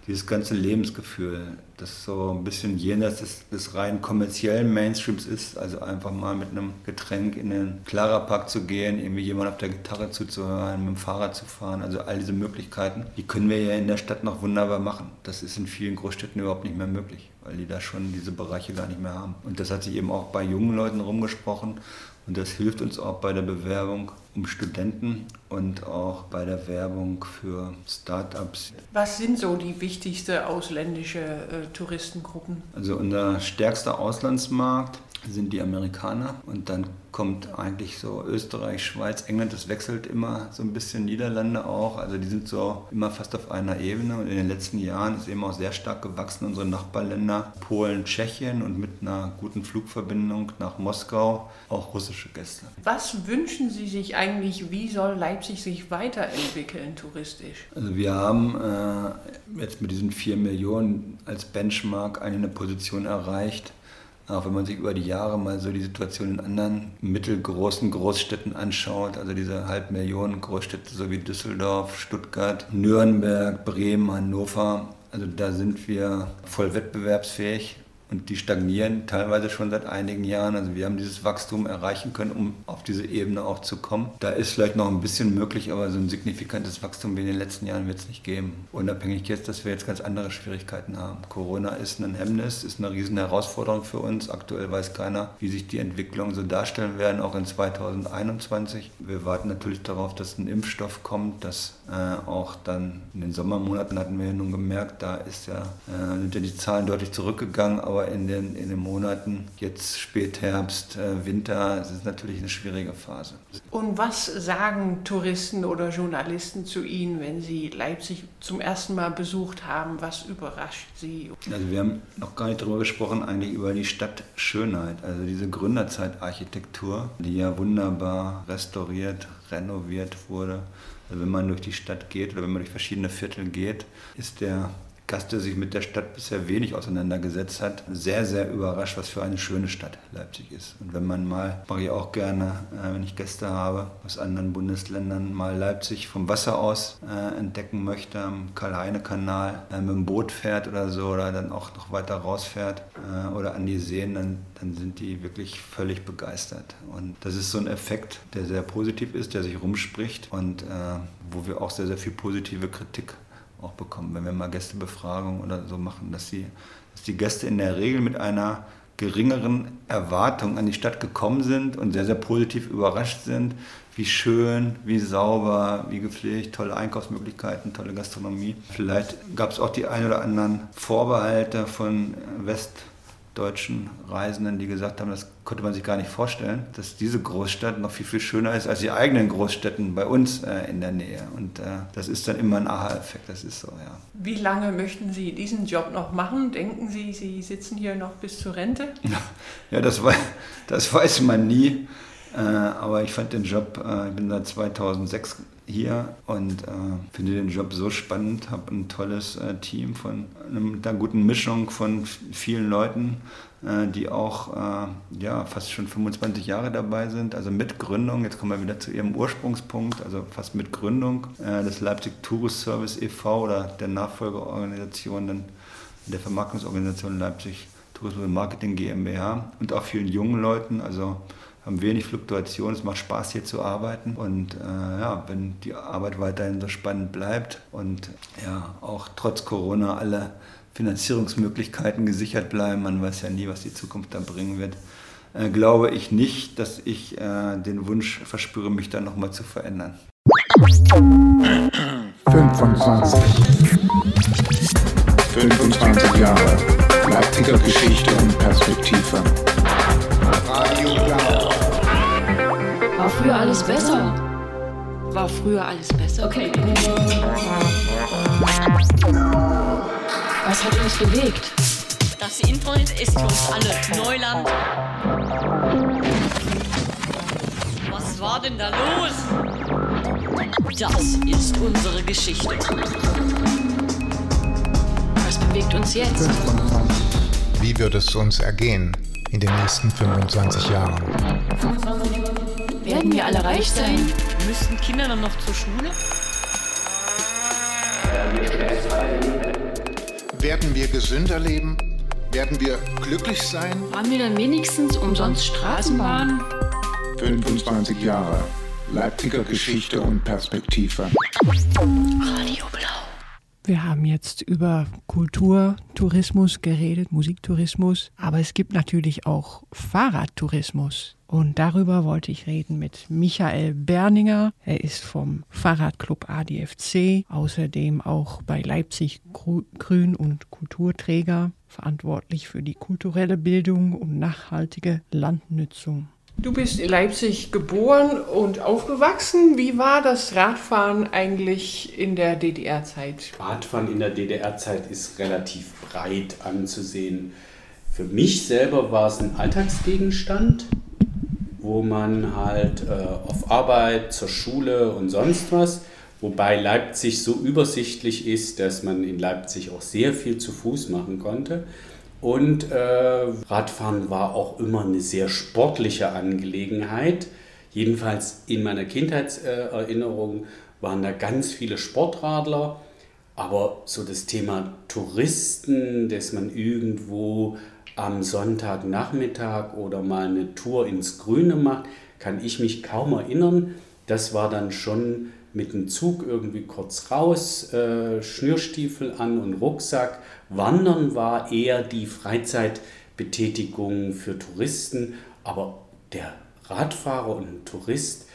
dieses ganze Lebensgefühl, das so ein bisschen jenseits des, des rein kommerziellen Mainstreams ist, also einfach mal mit einem Getränk in den Clara Park zu gehen, irgendwie jemand auf der Gitarre zuzuhören, mit dem Fahrrad zu fahren, also all diese Möglichkeiten, die können wir ja in der Stadt noch wunderbar machen. Das ist in vielen Großstädten überhaupt nicht mehr möglich, weil die da schon diese Bereiche gar nicht mehr haben. Und das hat sich eben auch bei jungen Leuten rumgesprochen und das hilft uns auch bei der Bewerbung um Studenten und auch bei der Werbung für Startups. Was sind so die wichtigsten ausländischen äh, Touristengruppen? Also unser stärkster Auslandsmarkt sind die Amerikaner und dann kommt eigentlich so Österreich, Schweiz, England, das wechselt immer so ein bisschen, Niederlande auch, also die sind so immer fast auf einer Ebene und in den letzten Jahren ist eben auch sehr stark gewachsen unsere Nachbarländer, Polen, Tschechien und mit einer guten Flugverbindung nach Moskau auch russische Gäste. Was wünschen Sie sich eigentlich, wie soll Leipzig sich weiterentwickeln touristisch? Also wir haben äh, jetzt mit diesen 4 Millionen als Benchmark eine Position erreicht, auch wenn man sich über die Jahre mal so die Situation in anderen mittelgroßen Großstädten anschaut, also diese Halbmillionen Großstädte so wie Düsseldorf, Stuttgart, Nürnberg, Bremen, Hannover, also da sind wir voll wettbewerbsfähig und die stagnieren teilweise schon seit einigen Jahren. Also wir haben dieses Wachstum erreichen können, um auf diese Ebene auch zu kommen. Da ist vielleicht noch ein bisschen möglich, aber so ein signifikantes Wachstum wie in den letzten Jahren wird es nicht geben. Unabhängig jetzt, dass wir jetzt ganz andere Schwierigkeiten haben. Corona ist ein Hemmnis, ist eine riesen Herausforderung für uns. Aktuell weiß keiner, wie sich die Entwicklungen so darstellen werden, auch in 2021. Wir warten natürlich darauf, dass ein Impfstoff kommt, dass äh, auch dann in den Sommermonaten hatten wir ja nun gemerkt, da ist ja, äh, sind ja die Zahlen deutlich zurückgegangen, aber aber in den, in den Monaten jetzt Spätherbst, äh, Winter, ist natürlich eine schwierige Phase. Und was sagen Touristen oder Journalisten zu Ihnen, wenn Sie Leipzig zum ersten Mal besucht haben? Was überrascht Sie? Also wir haben noch gar nicht darüber gesprochen, eigentlich über die Stadtschönheit, also diese Gründerzeitarchitektur, die ja wunderbar restauriert, renoviert wurde. Also wenn man durch die Stadt geht oder wenn man durch verschiedene Viertel geht, ist der Gast, der sich mit der Stadt bisher wenig auseinandergesetzt hat, sehr, sehr überrascht, was für eine schöne Stadt Leipzig ist. Und wenn man mal, mache ich auch gerne, äh, wenn ich Gäste habe aus anderen Bundesländern, mal Leipzig vom Wasser aus äh, entdecken möchte, am Karl-Heine-Kanal, äh, mit dem Boot fährt oder so, oder dann auch noch weiter rausfährt äh, oder an die Seen, dann, dann sind die wirklich völlig begeistert. Und das ist so ein Effekt, der sehr positiv ist, der sich rumspricht und äh, wo wir auch sehr, sehr viel positive Kritik auch bekommen, wenn wir mal Gästebefragungen oder so machen, dass, sie, dass die Gäste in der Regel mit einer geringeren Erwartung an die Stadt gekommen sind und sehr, sehr positiv überrascht sind, wie schön, wie sauber, wie gepflegt, tolle Einkaufsmöglichkeiten, tolle Gastronomie. Vielleicht gab es auch die ein oder anderen Vorbehalte von West- deutschen Reisenden, die gesagt haben, das konnte man sich gar nicht vorstellen, dass diese Großstadt noch viel, viel schöner ist als die eigenen Großstädten bei uns äh, in der Nähe. Und äh, das ist dann immer ein Aha-Effekt, das ist so, ja. Wie lange möchten Sie diesen Job noch machen? Denken Sie, Sie sitzen hier noch bis zur Rente? Ja, das, war, das weiß man nie. Äh, aber ich fand den Job, äh, ich bin seit 2006 hier und äh, finde den Job so spannend, habe ein tolles äh, Team von einer guten Mischung von vielen Leuten, äh, die auch äh, ja, fast schon 25 Jahre dabei sind, also mit Gründung, jetzt kommen wir wieder zu ihrem Ursprungspunkt, also fast mit Gründung äh, des Leipzig Tourist Service e.V. oder der Nachfolgeorganisation der Vermarktungsorganisation Leipzig Tourismus und Marketing GmbH und auch vielen jungen Leuten, also haben wenig Fluktuation, es macht Spaß hier zu arbeiten und äh, ja, wenn die Arbeit weiterhin so spannend bleibt und ja, auch trotz Corona alle Finanzierungsmöglichkeiten gesichert bleiben, man weiß ja nie, was die Zukunft da bringen wird, äh, glaube ich nicht, dass ich äh, den Wunsch verspüre, mich da nochmal zu verändern. 25. 25 Jahre Leipziger Geschichte und Perspektive. Radio Blau. War früher alles besser? War früher alles besser? Okay. Was hat uns bewegt? Das Internet ist für uns alle Neuland. Was war denn da los? Das ist unsere Geschichte. Was bewegt uns jetzt? Wie wird es uns ergehen in den nächsten 25 Jahren? Werden wir alle reich sein? Müssen Kinder dann noch zur Schule? Werden wir gesünder leben? Werden wir glücklich sein? Haben wir dann wenigstens umsonst Straßenbahn? 25 Jahre. Leipziger Geschichte und Perspektive. Radio Blau. Wir haben jetzt über Kulturtourismus geredet, Musiktourismus, aber es gibt natürlich auch Fahrradtourismus. Und darüber wollte ich reden mit Michael Berninger. Er ist vom Fahrradclub ADFC, außerdem auch bei Leipzig Grün- und Kulturträger, verantwortlich für die kulturelle Bildung und nachhaltige Landnutzung. Du bist in Leipzig geboren und aufgewachsen. Wie war das Radfahren eigentlich in der DDR-Zeit? Radfahren in der DDR-Zeit ist relativ breit anzusehen. Für mich selber war es ein Alltagsgegenstand, wo man halt äh, auf Arbeit, zur Schule und sonst was, wobei Leipzig so übersichtlich ist, dass man in Leipzig auch sehr viel zu Fuß machen konnte. Und äh, Radfahren war auch immer eine sehr sportliche Angelegenheit. Jedenfalls in meiner Kindheitserinnerung waren da ganz viele Sportradler. Aber so das Thema Touristen, dass man irgendwo am Sonntagnachmittag oder mal eine Tour ins Grüne macht, kann ich mich kaum erinnern. Das war dann schon mit dem Zug irgendwie kurz raus, äh, Schnürstiefel an und Rucksack. Wandern war eher die Freizeitbetätigung für Touristen, aber der Radfahrer und Tourist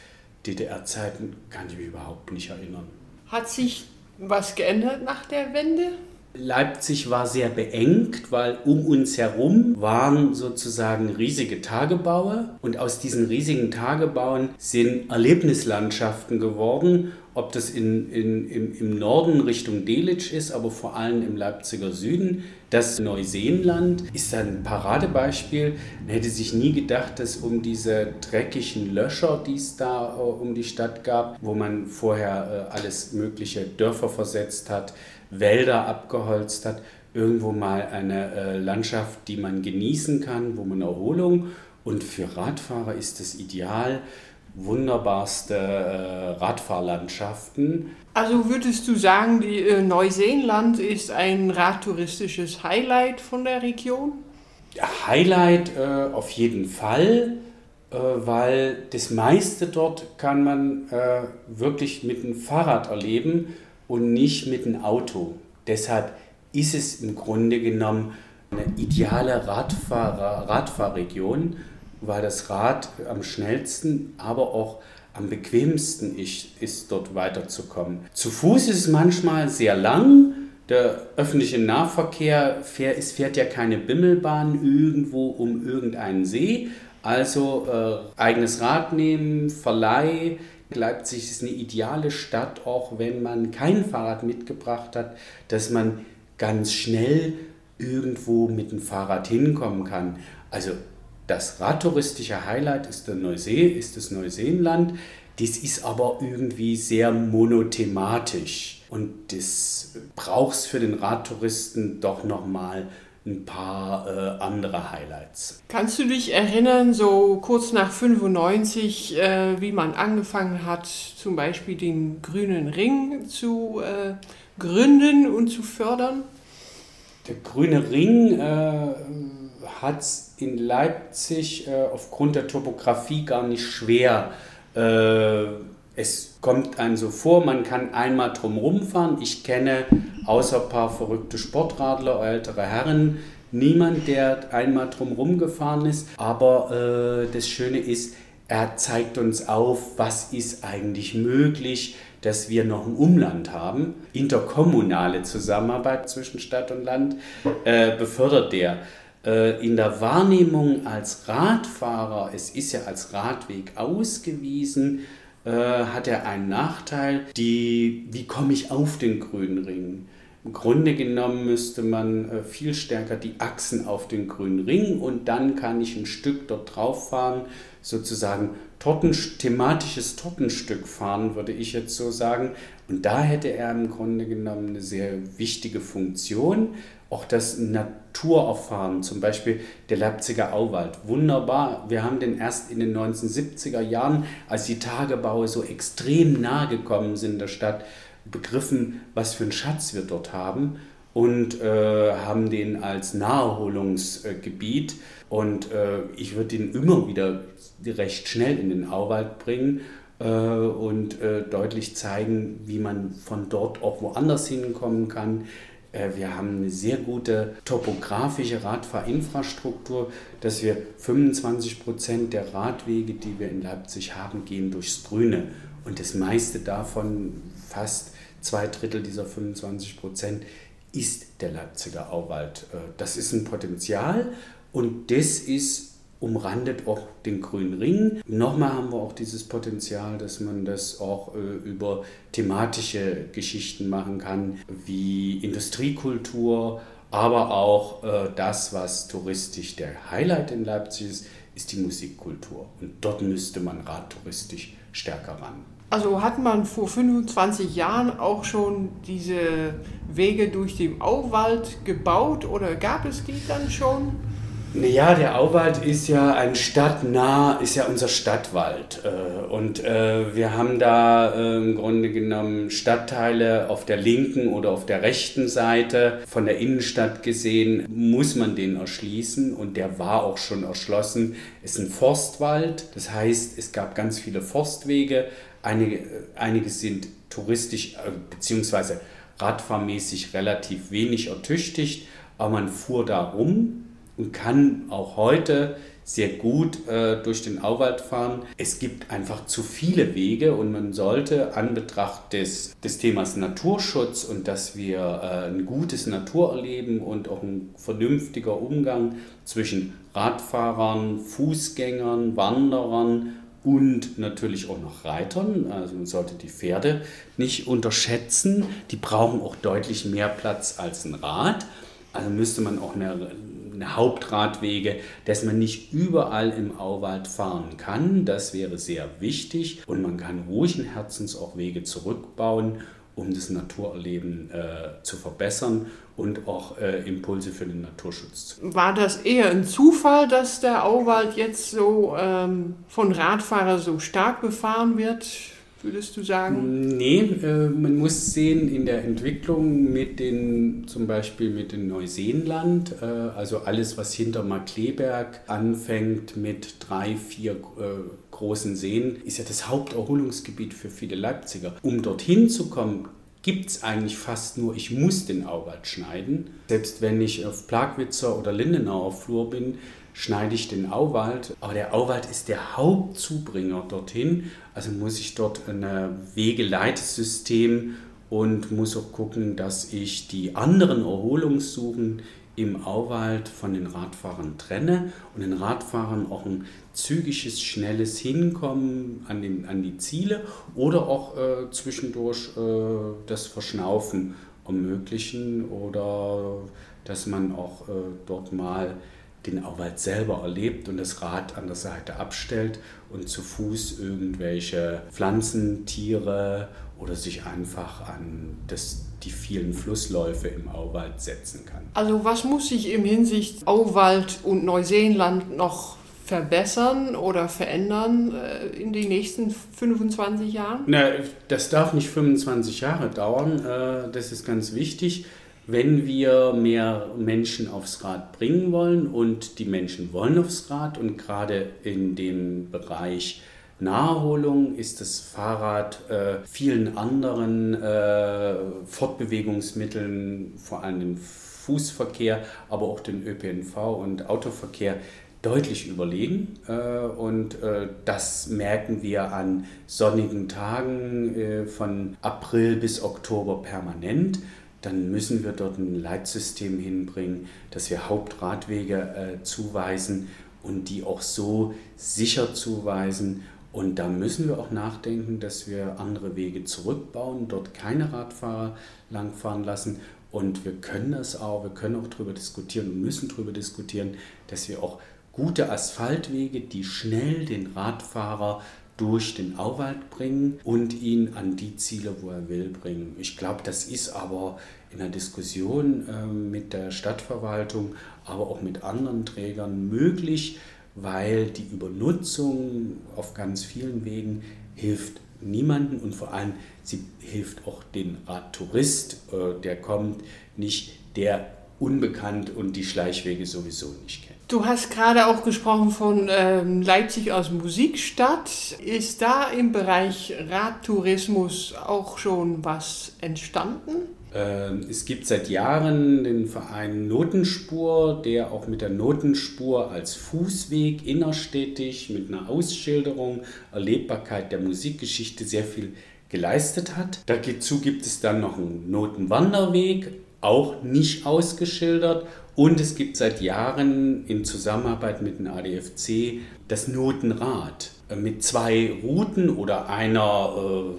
DDR-Zeiten kann ich mich überhaupt nicht erinnern. Hat sich was geändert nach der Wende? Leipzig war sehr beengt, weil um uns herum waren sozusagen riesige Tagebaue und aus diesen riesigen Tagebauen sind Erlebnislandschaften geworden, ob das in, in, im, im Norden Richtung Delitzsch ist, aber vor allem im Leipziger Süden. Das Neuseenland ist ein Paradebeispiel. Man hätte sich nie gedacht, dass um diese dreckigen Löcher, die es da äh, um die Stadt gab, wo man vorher äh, alles mögliche Dörfer versetzt hat, Wälder abgeholzt hat, irgendwo mal eine äh, Landschaft, die man genießen kann, wo man Erholung und für Radfahrer ist das ideal. Wunderbarste äh, Radfahrlandschaften. Also würdest du sagen, die äh, Neuseeland ist ein radtouristisches Highlight von der Region? Highlight äh, auf jeden Fall, äh, weil das meiste dort kann man äh, wirklich mit dem Fahrrad erleben und nicht mit dem Auto. Deshalb ist es im Grunde genommen eine ideale Radfahrer, Radfahrregion, weil das Rad am schnellsten, aber auch am bequemsten ist, ist, dort weiterzukommen. Zu Fuß ist es manchmal sehr lang. Der öffentliche Nahverkehr fährt, es fährt ja keine Bimmelbahn irgendwo um irgendeinen See. Also äh, eigenes Rad nehmen, Verleih, Leipzig ist eine ideale Stadt, auch wenn man kein Fahrrad mitgebracht hat, dass man ganz schnell irgendwo mit dem Fahrrad hinkommen kann. Also das radtouristische Highlight ist, der Neusee, ist das Neuseenland. Das ist aber irgendwie sehr monothematisch und das braucht es für den Radtouristen doch nochmal ein paar äh, andere Highlights. Kannst du dich erinnern, so kurz nach 95, äh, wie man angefangen hat, zum Beispiel den Grünen Ring zu äh, gründen und zu fördern? Der Grüne Ring äh, hat es in Leipzig äh, aufgrund der Topografie gar nicht schwer. Äh, es kommt einem so vor, man kann einmal drum rumfahren. Ich kenne außer ein paar verrückte Sportradler, ältere Herren, niemand, der einmal drum rumgefahren ist. Aber äh, das Schöne ist, er zeigt uns auf, was ist eigentlich möglich, dass wir noch ein Umland haben. Interkommunale Zusammenarbeit zwischen Stadt und Land äh, befördert der. Äh, in der Wahrnehmung als Radfahrer, es ist ja als Radweg ausgewiesen, äh, hat er einen Nachteil, die, wie komme ich auf den grünen Ring? Im Grunde genommen müsste man äh, viel stärker die Achsen auf den grünen Ring und dann kann ich ein Stück dort drauf fahren, sozusagen Torten, thematisches Tortenstück fahren, würde ich jetzt so sagen. Und da hätte er im Grunde genommen eine sehr wichtige Funktion. Auch das Naturerfahren, zum Beispiel der Leipziger Auwald. Wunderbar. Wir haben den erst in den 1970er Jahren, als die Tagebaue so extrem nahe gekommen sind der Stadt, begriffen, was für einen Schatz wir dort haben und äh, haben den als Naherholungsgebiet. Und äh, ich würde den immer wieder recht schnell in den Auwald bringen äh, und äh, deutlich zeigen, wie man von dort auch woanders hinkommen kann. Äh, wir haben eine sehr gute topografische Radfahrinfrastruktur, dass wir 25 Prozent der Radwege, die wir in Leipzig haben, gehen durchs Grüne. Und das meiste davon, fast zwei Drittel dieser 25 Prozent, ist der Leipziger Auwald. Äh, das ist ein Potenzial und das ist umrandet auch den grünen Ring. Nochmal haben wir auch dieses Potenzial, dass man das auch äh, über thematische Geschichten machen kann, wie Industriekultur, aber auch äh, das, was touristisch der Highlight in Leipzig ist, ist die Musikkultur. Und dort müsste man radtouristisch stärker ran. Also hat man vor 25 Jahren auch schon diese Wege durch den Auwald gebaut oder gab es die dann schon? Ja, der Auwald ist ja ein stadtnah, ist ja unser Stadtwald. Äh, und äh, wir haben da äh, im Grunde genommen Stadtteile auf der linken oder auf der rechten Seite. Von der Innenstadt gesehen muss man den erschließen und der war auch schon erschlossen. Es ist ein Forstwald, das heißt, es gab ganz viele Forstwege. Einige, einige sind touristisch bzw. radfahrmäßig relativ wenig ertüchtigt, aber man fuhr da rum und kann auch heute sehr gut äh, durch den Auwald fahren. Es gibt einfach zu viele Wege und man sollte an Betracht des, des Themas Naturschutz und dass wir äh, ein gutes Naturerleben und auch ein vernünftiger Umgang zwischen Radfahrern, Fußgängern, Wanderern und natürlich auch noch Reitern. Also man sollte die Pferde nicht unterschätzen. Die brauchen auch deutlich mehr Platz als ein Rad. Also müsste man auch eine Hauptradwege, dass man nicht überall im Auwald fahren kann. Das wäre sehr wichtig und man kann ruhigen Herzens auch Wege zurückbauen, um das Naturerleben äh, zu verbessern und auch äh, Impulse für den Naturschutz. War das eher ein Zufall, dass der Auwald jetzt so ähm, von Radfahrern so stark befahren wird? Würdest du sagen? Nee, äh, man muss sehen, in der Entwicklung mit den, zum Beispiel mit dem Neuseenland, äh, also alles, was hinter Markleberg anfängt mit drei, vier äh, großen Seen, ist ja das Haupterholungsgebiet für viele Leipziger. Um dorthin zu kommen, gibt es eigentlich fast nur, ich muss den Auwald schneiden. Selbst wenn ich auf Plagwitzer oder Lindenauer Flur bin, schneide ich den Auwald. Aber der Auwald ist der Hauptzubringer dorthin. Also muss ich dort ein Wegeleitesystem und muss auch gucken, dass ich die anderen Erholungssuchen im Auwald von den Radfahrern trenne und den Radfahrern auch ein zügiges, schnelles Hinkommen an, den, an die Ziele oder auch äh, zwischendurch äh, das Verschnaufen ermöglichen oder dass man auch äh, dort mal den Auwald selber erlebt und das Rad an der Seite abstellt und zu Fuß irgendwelche Pflanzen, Tiere oder sich einfach an das, die vielen Flussläufe im Auwald setzen kann. Also was muss sich im Hinsicht Auwald und Neuseeland noch verbessern oder verändern äh, in den nächsten 25 Jahren? Na, das darf nicht 25 Jahre dauern, äh, das ist ganz wichtig wenn wir mehr Menschen aufs Rad bringen wollen und die Menschen wollen aufs Rad und gerade in dem Bereich Naherholung ist das Fahrrad äh, vielen anderen äh, Fortbewegungsmitteln, vor allem dem Fußverkehr, aber auch den ÖPNV und Autoverkehr deutlich überlegen. Äh, und äh, das merken wir an sonnigen Tagen äh, von April bis Oktober permanent dann müssen wir dort ein Leitsystem hinbringen, dass wir Hauptradwege äh, zuweisen und die auch so sicher zuweisen. Und da müssen wir auch nachdenken, dass wir andere Wege zurückbauen, dort keine Radfahrer langfahren lassen. Und wir können das auch, wir können auch darüber diskutieren und müssen darüber diskutieren, dass wir auch gute Asphaltwege, die schnell den Radfahrer durch den Auwald bringen und ihn an die Ziele, wo er will, bringen. Ich glaube, das ist aber in der Diskussion äh, mit der Stadtverwaltung, aber auch mit anderen Trägern möglich, weil die Übernutzung auf ganz vielen Wegen hilft niemanden und vor allem sie hilft auch den Radtourist, äh, der kommt, nicht der unbekannt und die Schleichwege sowieso nicht kennt. Du hast gerade auch gesprochen von ähm, Leipzig als Musikstadt. Ist da im Bereich Radtourismus auch schon was entstanden? Ähm, es gibt seit Jahren den Verein Notenspur, der auch mit der Notenspur als Fußweg innerstädtisch mit einer Ausschilderung, Erlebbarkeit der Musikgeschichte sehr viel geleistet hat. Dazu gibt es dann noch einen Notenwanderweg, auch nicht ausgeschildert. Und es gibt seit Jahren in Zusammenarbeit mit dem ADFC das Notenrad äh, mit zwei Routen oder einer äh,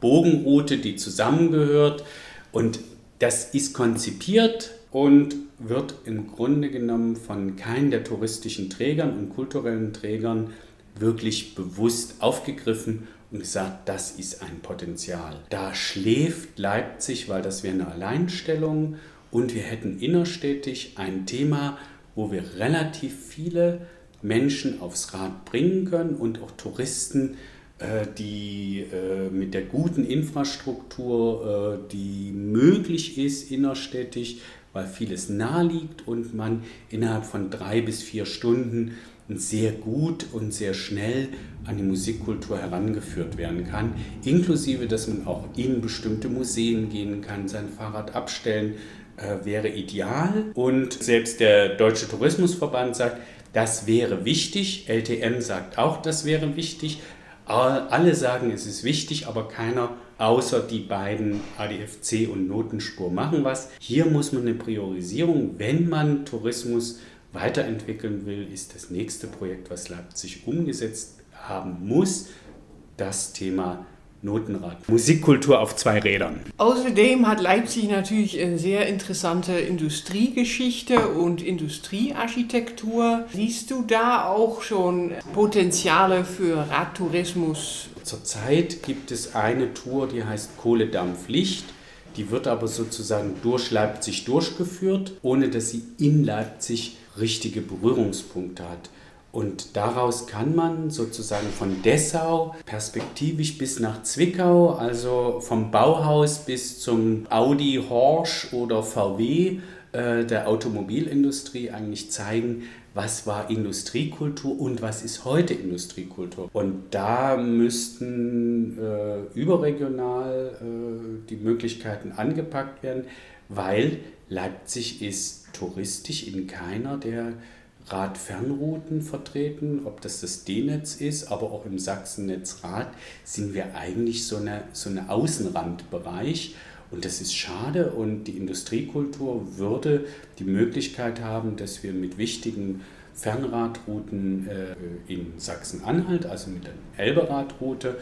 Bogenroute, die zusammengehört. Und das ist konzipiert und wird im Grunde genommen von keinem der touristischen Trägern und kulturellen Trägern wirklich bewusst aufgegriffen und gesagt, das ist ein Potenzial. Da schläft Leipzig, weil das wäre eine Alleinstellung und wir hätten innerstädtisch ein Thema, wo wir relativ viele Menschen aufs Rad bringen können und auch Touristen, äh, die äh, mit der guten Infrastruktur, äh, die möglich ist innerstädtisch, weil vieles nahe liegt und man innerhalb von drei bis vier Stunden sehr gut und sehr schnell an die Musikkultur herangeführt werden kann, inklusive, dass man auch in bestimmte Museen gehen kann, sein Fahrrad abstellen, äh, wäre ideal. Und selbst der Deutsche Tourismusverband sagt, das wäre wichtig. LTM sagt auch, das wäre wichtig. Alle sagen, es ist wichtig, aber keiner außer die beiden ADFC und Notenspur machen was. Hier muss man eine Priorisierung, wenn man Tourismus weiterentwickeln will, ist das nächste Projekt, was Leipzig umgesetzt haben muss, das Thema Notenrad. Musikkultur auf zwei Rädern. Außerdem hat Leipzig natürlich eine sehr interessante Industriegeschichte und Industriearchitektur. Siehst du da auch schon Potenziale für Radtourismus? Zurzeit gibt es eine Tour, die heißt Kohledampflicht. Die wird aber sozusagen durch Leipzig durchgeführt, ohne dass sie in Leipzig richtige Berührungspunkte hat. Und daraus kann man sozusagen von Dessau perspektivisch bis nach Zwickau, also vom Bauhaus bis zum Audi, Horsch oder VW äh, der Automobilindustrie eigentlich zeigen, was war Industriekultur und was ist heute Industriekultur. Und da müssten äh, überregional äh, die Möglichkeiten angepackt werden, weil Leipzig ist touristisch in keiner der Radfernrouten vertreten, ob das das D-Netz ist, aber auch im Sachsennetz Rad sind wir eigentlich so eine, so eine Außenrandbereich. Und das ist schade und die Industriekultur würde die Möglichkeit haben, dass wir mit wichtigen Fernradrouten äh, in Sachsen-Anhalt, also mit der Elberadroute,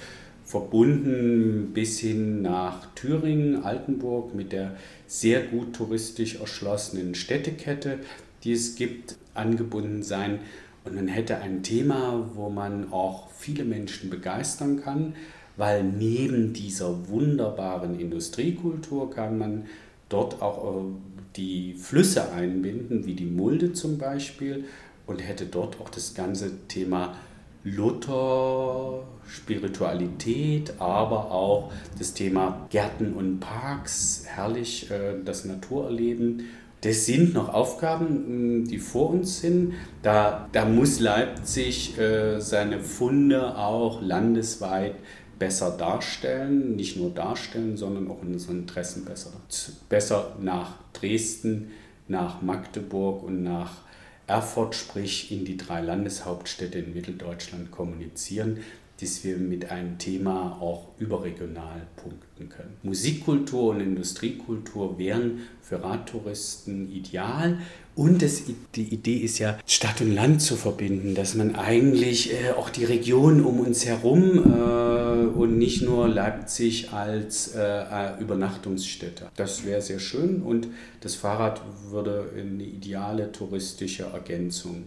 verbunden bis hin nach Thüringen, Altenburg mit der sehr gut touristisch erschlossenen Städtekette, die es gibt, angebunden sein. Und man hätte ein Thema, wo man auch viele Menschen begeistern kann, weil neben dieser wunderbaren Industriekultur kann man dort auch äh, die Flüsse einbinden, wie die Mulde zum Beispiel, und hätte dort auch das ganze Thema Luther, Spiritualität, aber auch das Thema Gärten und Parks, herrlich äh, das Naturerleben das sind noch Aufgaben, die vor uns sind. Da, da muss Leipzig äh, seine Funde auch landesweit besser darstellen, nicht nur darstellen, sondern auch unsere Interessen besser, besser nach Dresden, nach Magdeburg und nach Erfurt, sprich in die drei Landeshauptstädte in Mitteldeutschland kommunizieren, dass wir mit einem Thema auch überregional punkten können. Musikkultur und Industriekultur wären für Radtouristen ideal. Und das, die Idee ist ja, Stadt und Land zu verbinden, dass man eigentlich äh, auch die Region um uns herum äh, und nicht nur Leipzig als äh, Übernachtungsstätte. Das wäre sehr schön und das Fahrrad würde eine ideale touristische Ergänzung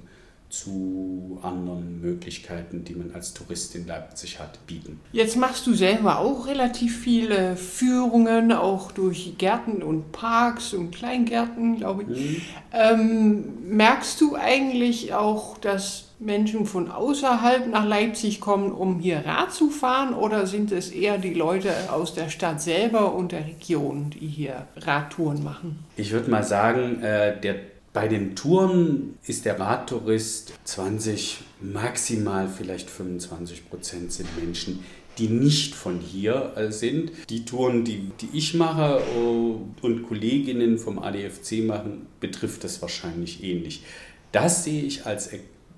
zu anderen Möglichkeiten, die man als Tourist in Leipzig hat, bieten. Jetzt machst du selber auch relativ viele Führungen, auch durch Gärten und Parks und Kleingärten, glaube ich. Mhm. Ähm, merkst du eigentlich auch, dass Menschen von außerhalb nach Leipzig kommen, um hier Rad zu fahren, oder sind es eher die Leute aus der Stadt selber und der Region, die hier Radtouren machen? Ich würde mal sagen, äh, der bei den Touren ist der Radtourist 20, maximal vielleicht 25 Prozent sind Menschen, die nicht von hier äh, sind. Die Touren, die, die ich mache äh, und Kolleginnen vom ADFC machen, betrifft das wahrscheinlich ähnlich. Das sehe ich als,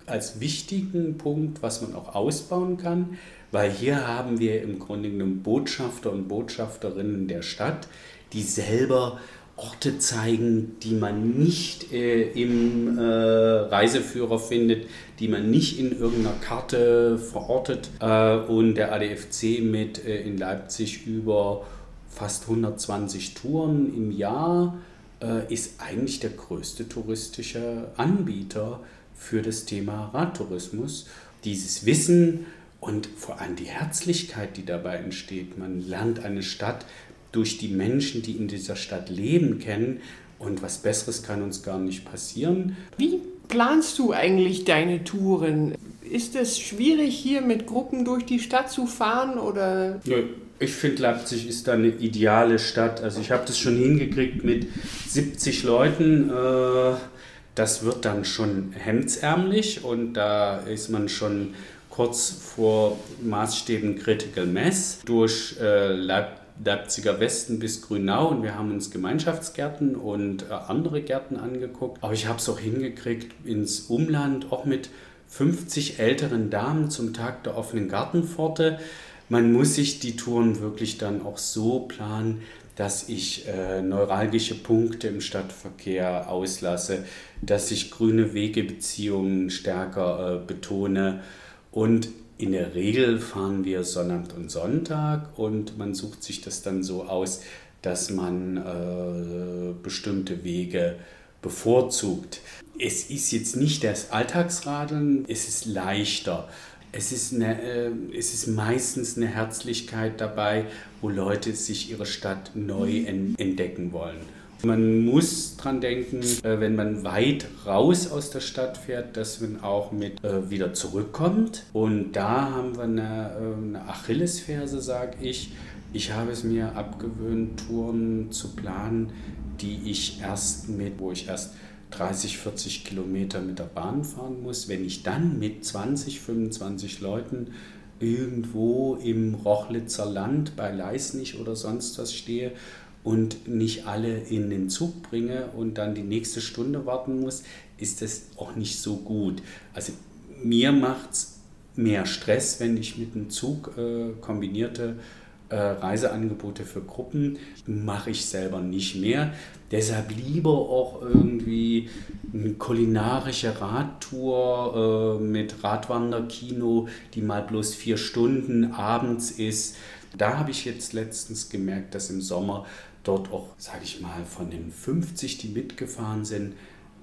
als wichtigen Punkt, was man auch ausbauen kann, weil hier haben wir im Grunde genommen Botschafter und Botschafterinnen der Stadt, die selber Orte zeigen, die man nicht äh, im äh, Reiseführer findet, die man nicht in irgendeiner Karte verortet. Äh, und der ADFC mit äh, in Leipzig über fast 120 Touren im Jahr äh, ist eigentlich der größte touristische Anbieter für das Thema Radtourismus. Dieses Wissen und vor allem die Herzlichkeit, die dabei entsteht. Man lernt eine Stadt durch die Menschen, die in dieser Stadt leben, kennen. Und was Besseres kann uns gar nicht passieren. Wie planst du eigentlich deine Touren? Ist es schwierig, hier mit Gruppen durch die Stadt zu fahren? Oder? Ja, ich finde, Leipzig ist da eine ideale Stadt. Also ich habe das schon hingekriegt mit 70 Leuten. Äh, das wird dann schon hemdsärmlich und da ist man schon kurz vor Maßstäben Critical Mass. Durch äh, Leipzig Leipziger Westen bis Grünau und wir haben uns Gemeinschaftsgärten und äh, andere Gärten angeguckt. Aber ich habe es auch hingekriegt ins Umland, auch mit 50 älteren Damen zum Tag der offenen Gartenpforte. Man muss sich die Touren wirklich dann auch so planen, dass ich äh, neuralgische Punkte im Stadtverkehr auslasse, dass ich grüne Wegebeziehungen stärker äh, betone und in der Regel fahren wir Sonnabend und Sonntag und man sucht sich das dann so aus, dass man äh, bestimmte Wege bevorzugt. Es ist jetzt nicht das Alltagsradeln, es ist leichter. Es ist, eine, äh, es ist meistens eine Herzlichkeit dabei, wo Leute sich ihre Stadt neu entdecken wollen. Man muss dran denken, äh, wenn man weit raus aus der Stadt fährt, dass man auch mit äh, wieder zurückkommt. Und da haben wir eine, äh, eine Achillesferse, sage ich. Ich habe es mir abgewöhnt, Touren zu planen, die ich erst mit, wo ich erst 30, 40 Kilometer mit der Bahn fahren muss. Wenn ich dann mit 20, 25 Leuten irgendwo im Rochlitzer Land bei Leisnich oder sonst was stehe und nicht alle in den Zug bringe und dann die nächste Stunde warten muss, ist das auch nicht so gut. Also mir macht es mehr Stress, wenn ich mit dem Zug äh, kombinierte äh, Reiseangebote für Gruppen mache ich selber nicht mehr. Deshalb lieber auch irgendwie eine kulinarische Radtour äh, mit Radwanderkino, die mal bloß vier Stunden abends ist. Da habe ich jetzt letztens gemerkt, dass im Sommer dort auch, sage ich mal, von den 50, die mitgefahren sind,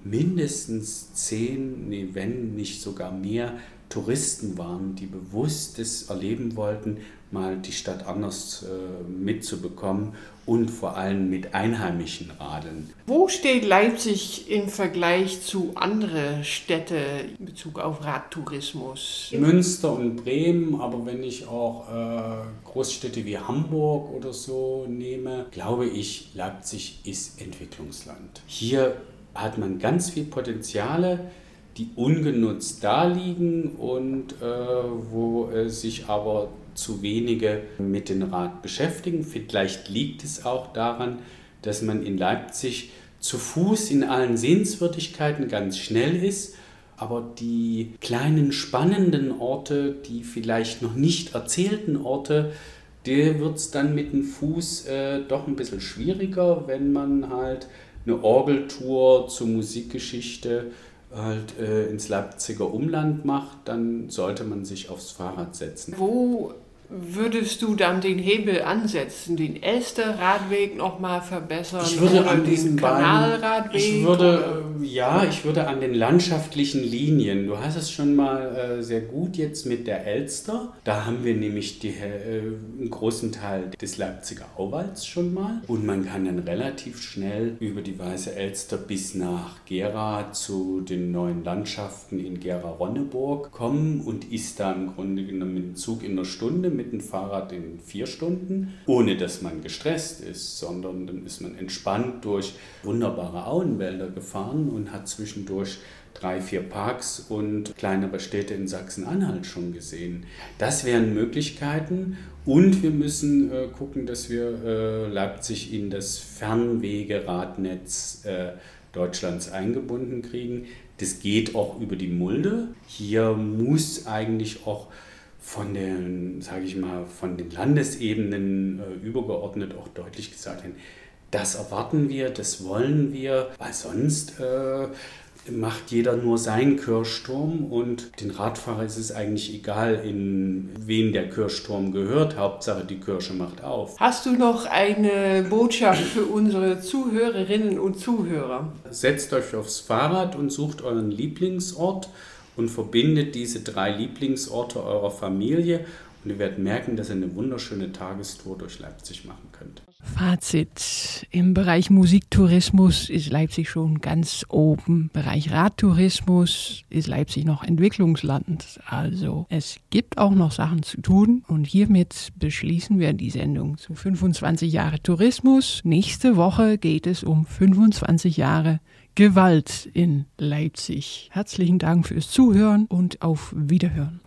mindestens 10, nee, wenn nicht sogar mehr Touristen waren, die bewusst das erleben wollten, mal die Stadt anders äh, mitzubekommen und vor allem mit einheimischen Radeln. Wo steht Leipzig im Vergleich zu anderen Städten in Bezug auf Radtourismus? Münster und Bremen, aber wenn ich auch äh, Großstädte wie Hamburg oder so nehme, glaube ich, Leipzig ist Entwicklungsland. Hier hat man ganz viel Potenziale die ungenutzt da liegen und äh, wo äh, sich aber zu wenige mit dem Rad beschäftigen. Vielleicht liegt es auch daran, dass man in Leipzig zu Fuß in allen Sehenswürdigkeiten ganz schnell ist, aber die kleinen spannenden Orte, die vielleicht noch nicht erzählten Orte, der wird es dann mit dem Fuß äh, doch ein bisschen schwieriger, wenn man halt eine Orgeltour zur Musikgeschichte halt äh, ins Leipziger Umland macht, dann sollte man sich aufs Fahrrad setzen. Wo würdest du dann den Hebel ansetzen, den Elster-Radweg nochmal verbessern ich würde oder an den Kanalradweg? Ich würde, äh, ja, ich würde an den landschaftlichen Linien, du hast es schon mal äh, sehr gut jetzt mit der Elster, da haben wir nämlich die, äh, einen großen Teil des Leipziger Auwalds schon mal und man kann dann relativ schnell über die Weiße Elster bis nach Gera zu den neuen Landschaften in Gera-Ronneburg kommen und ist da im Grunde genommen mit dem Zug in einer Stunde, mit dem Fahrrad in vier Stunden, ohne dass man gestresst ist, sondern dann ist man entspannt durch wunderbare Auenwälder gefahren und hat zwischendurch drei, vier Parks und kleinere Städte in Sachsen-Anhalt schon gesehen. Das wären Möglichkeiten und wir müssen äh, gucken, dass wir äh, Leipzig in das Fernwegeradnetz äh, Deutschlands eingebunden kriegen. Das geht auch über die Mulde. Hier muss eigentlich auch von den, sage ich mal, von den Landesebenen äh, übergeordnet auch deutlich gesagt werden, das erwarten wir, das wollen wir, weil sonst äh, macht jeder nur seinen Kirchturm und den Radfahrer ist es eigentlich egal, in wen der Kirchturm gehört. Hauptsache die Kirche macht auf. Hast du noch eine Botschaft für unsere Zuhörerinnen und Zuhörer? Setzt euch aufs Fahrrad und sucht euren Lieblingsort und verbindet diese drei Lieblingsorte eurer Familie und ihr werdet merken, dass ihr eine wunderschöne Tagestour durch Leipzig machen könnt. Fazit. Im Bereich Musiktourismus ist Leipzig schon ganz oben. Im Bereich Radtourismus ist Leipzig noch Entwicklungsland. Also es gibt auch noch Sachen zu tun. Und hiermit beschließen wir die Sendung zu 25 Jahre Tourismus. Nächste Woche geht es um 25 Jahre Gewalt in Leipzig. Herzlichen Dank fürs Zuhören und auf Wiederhören.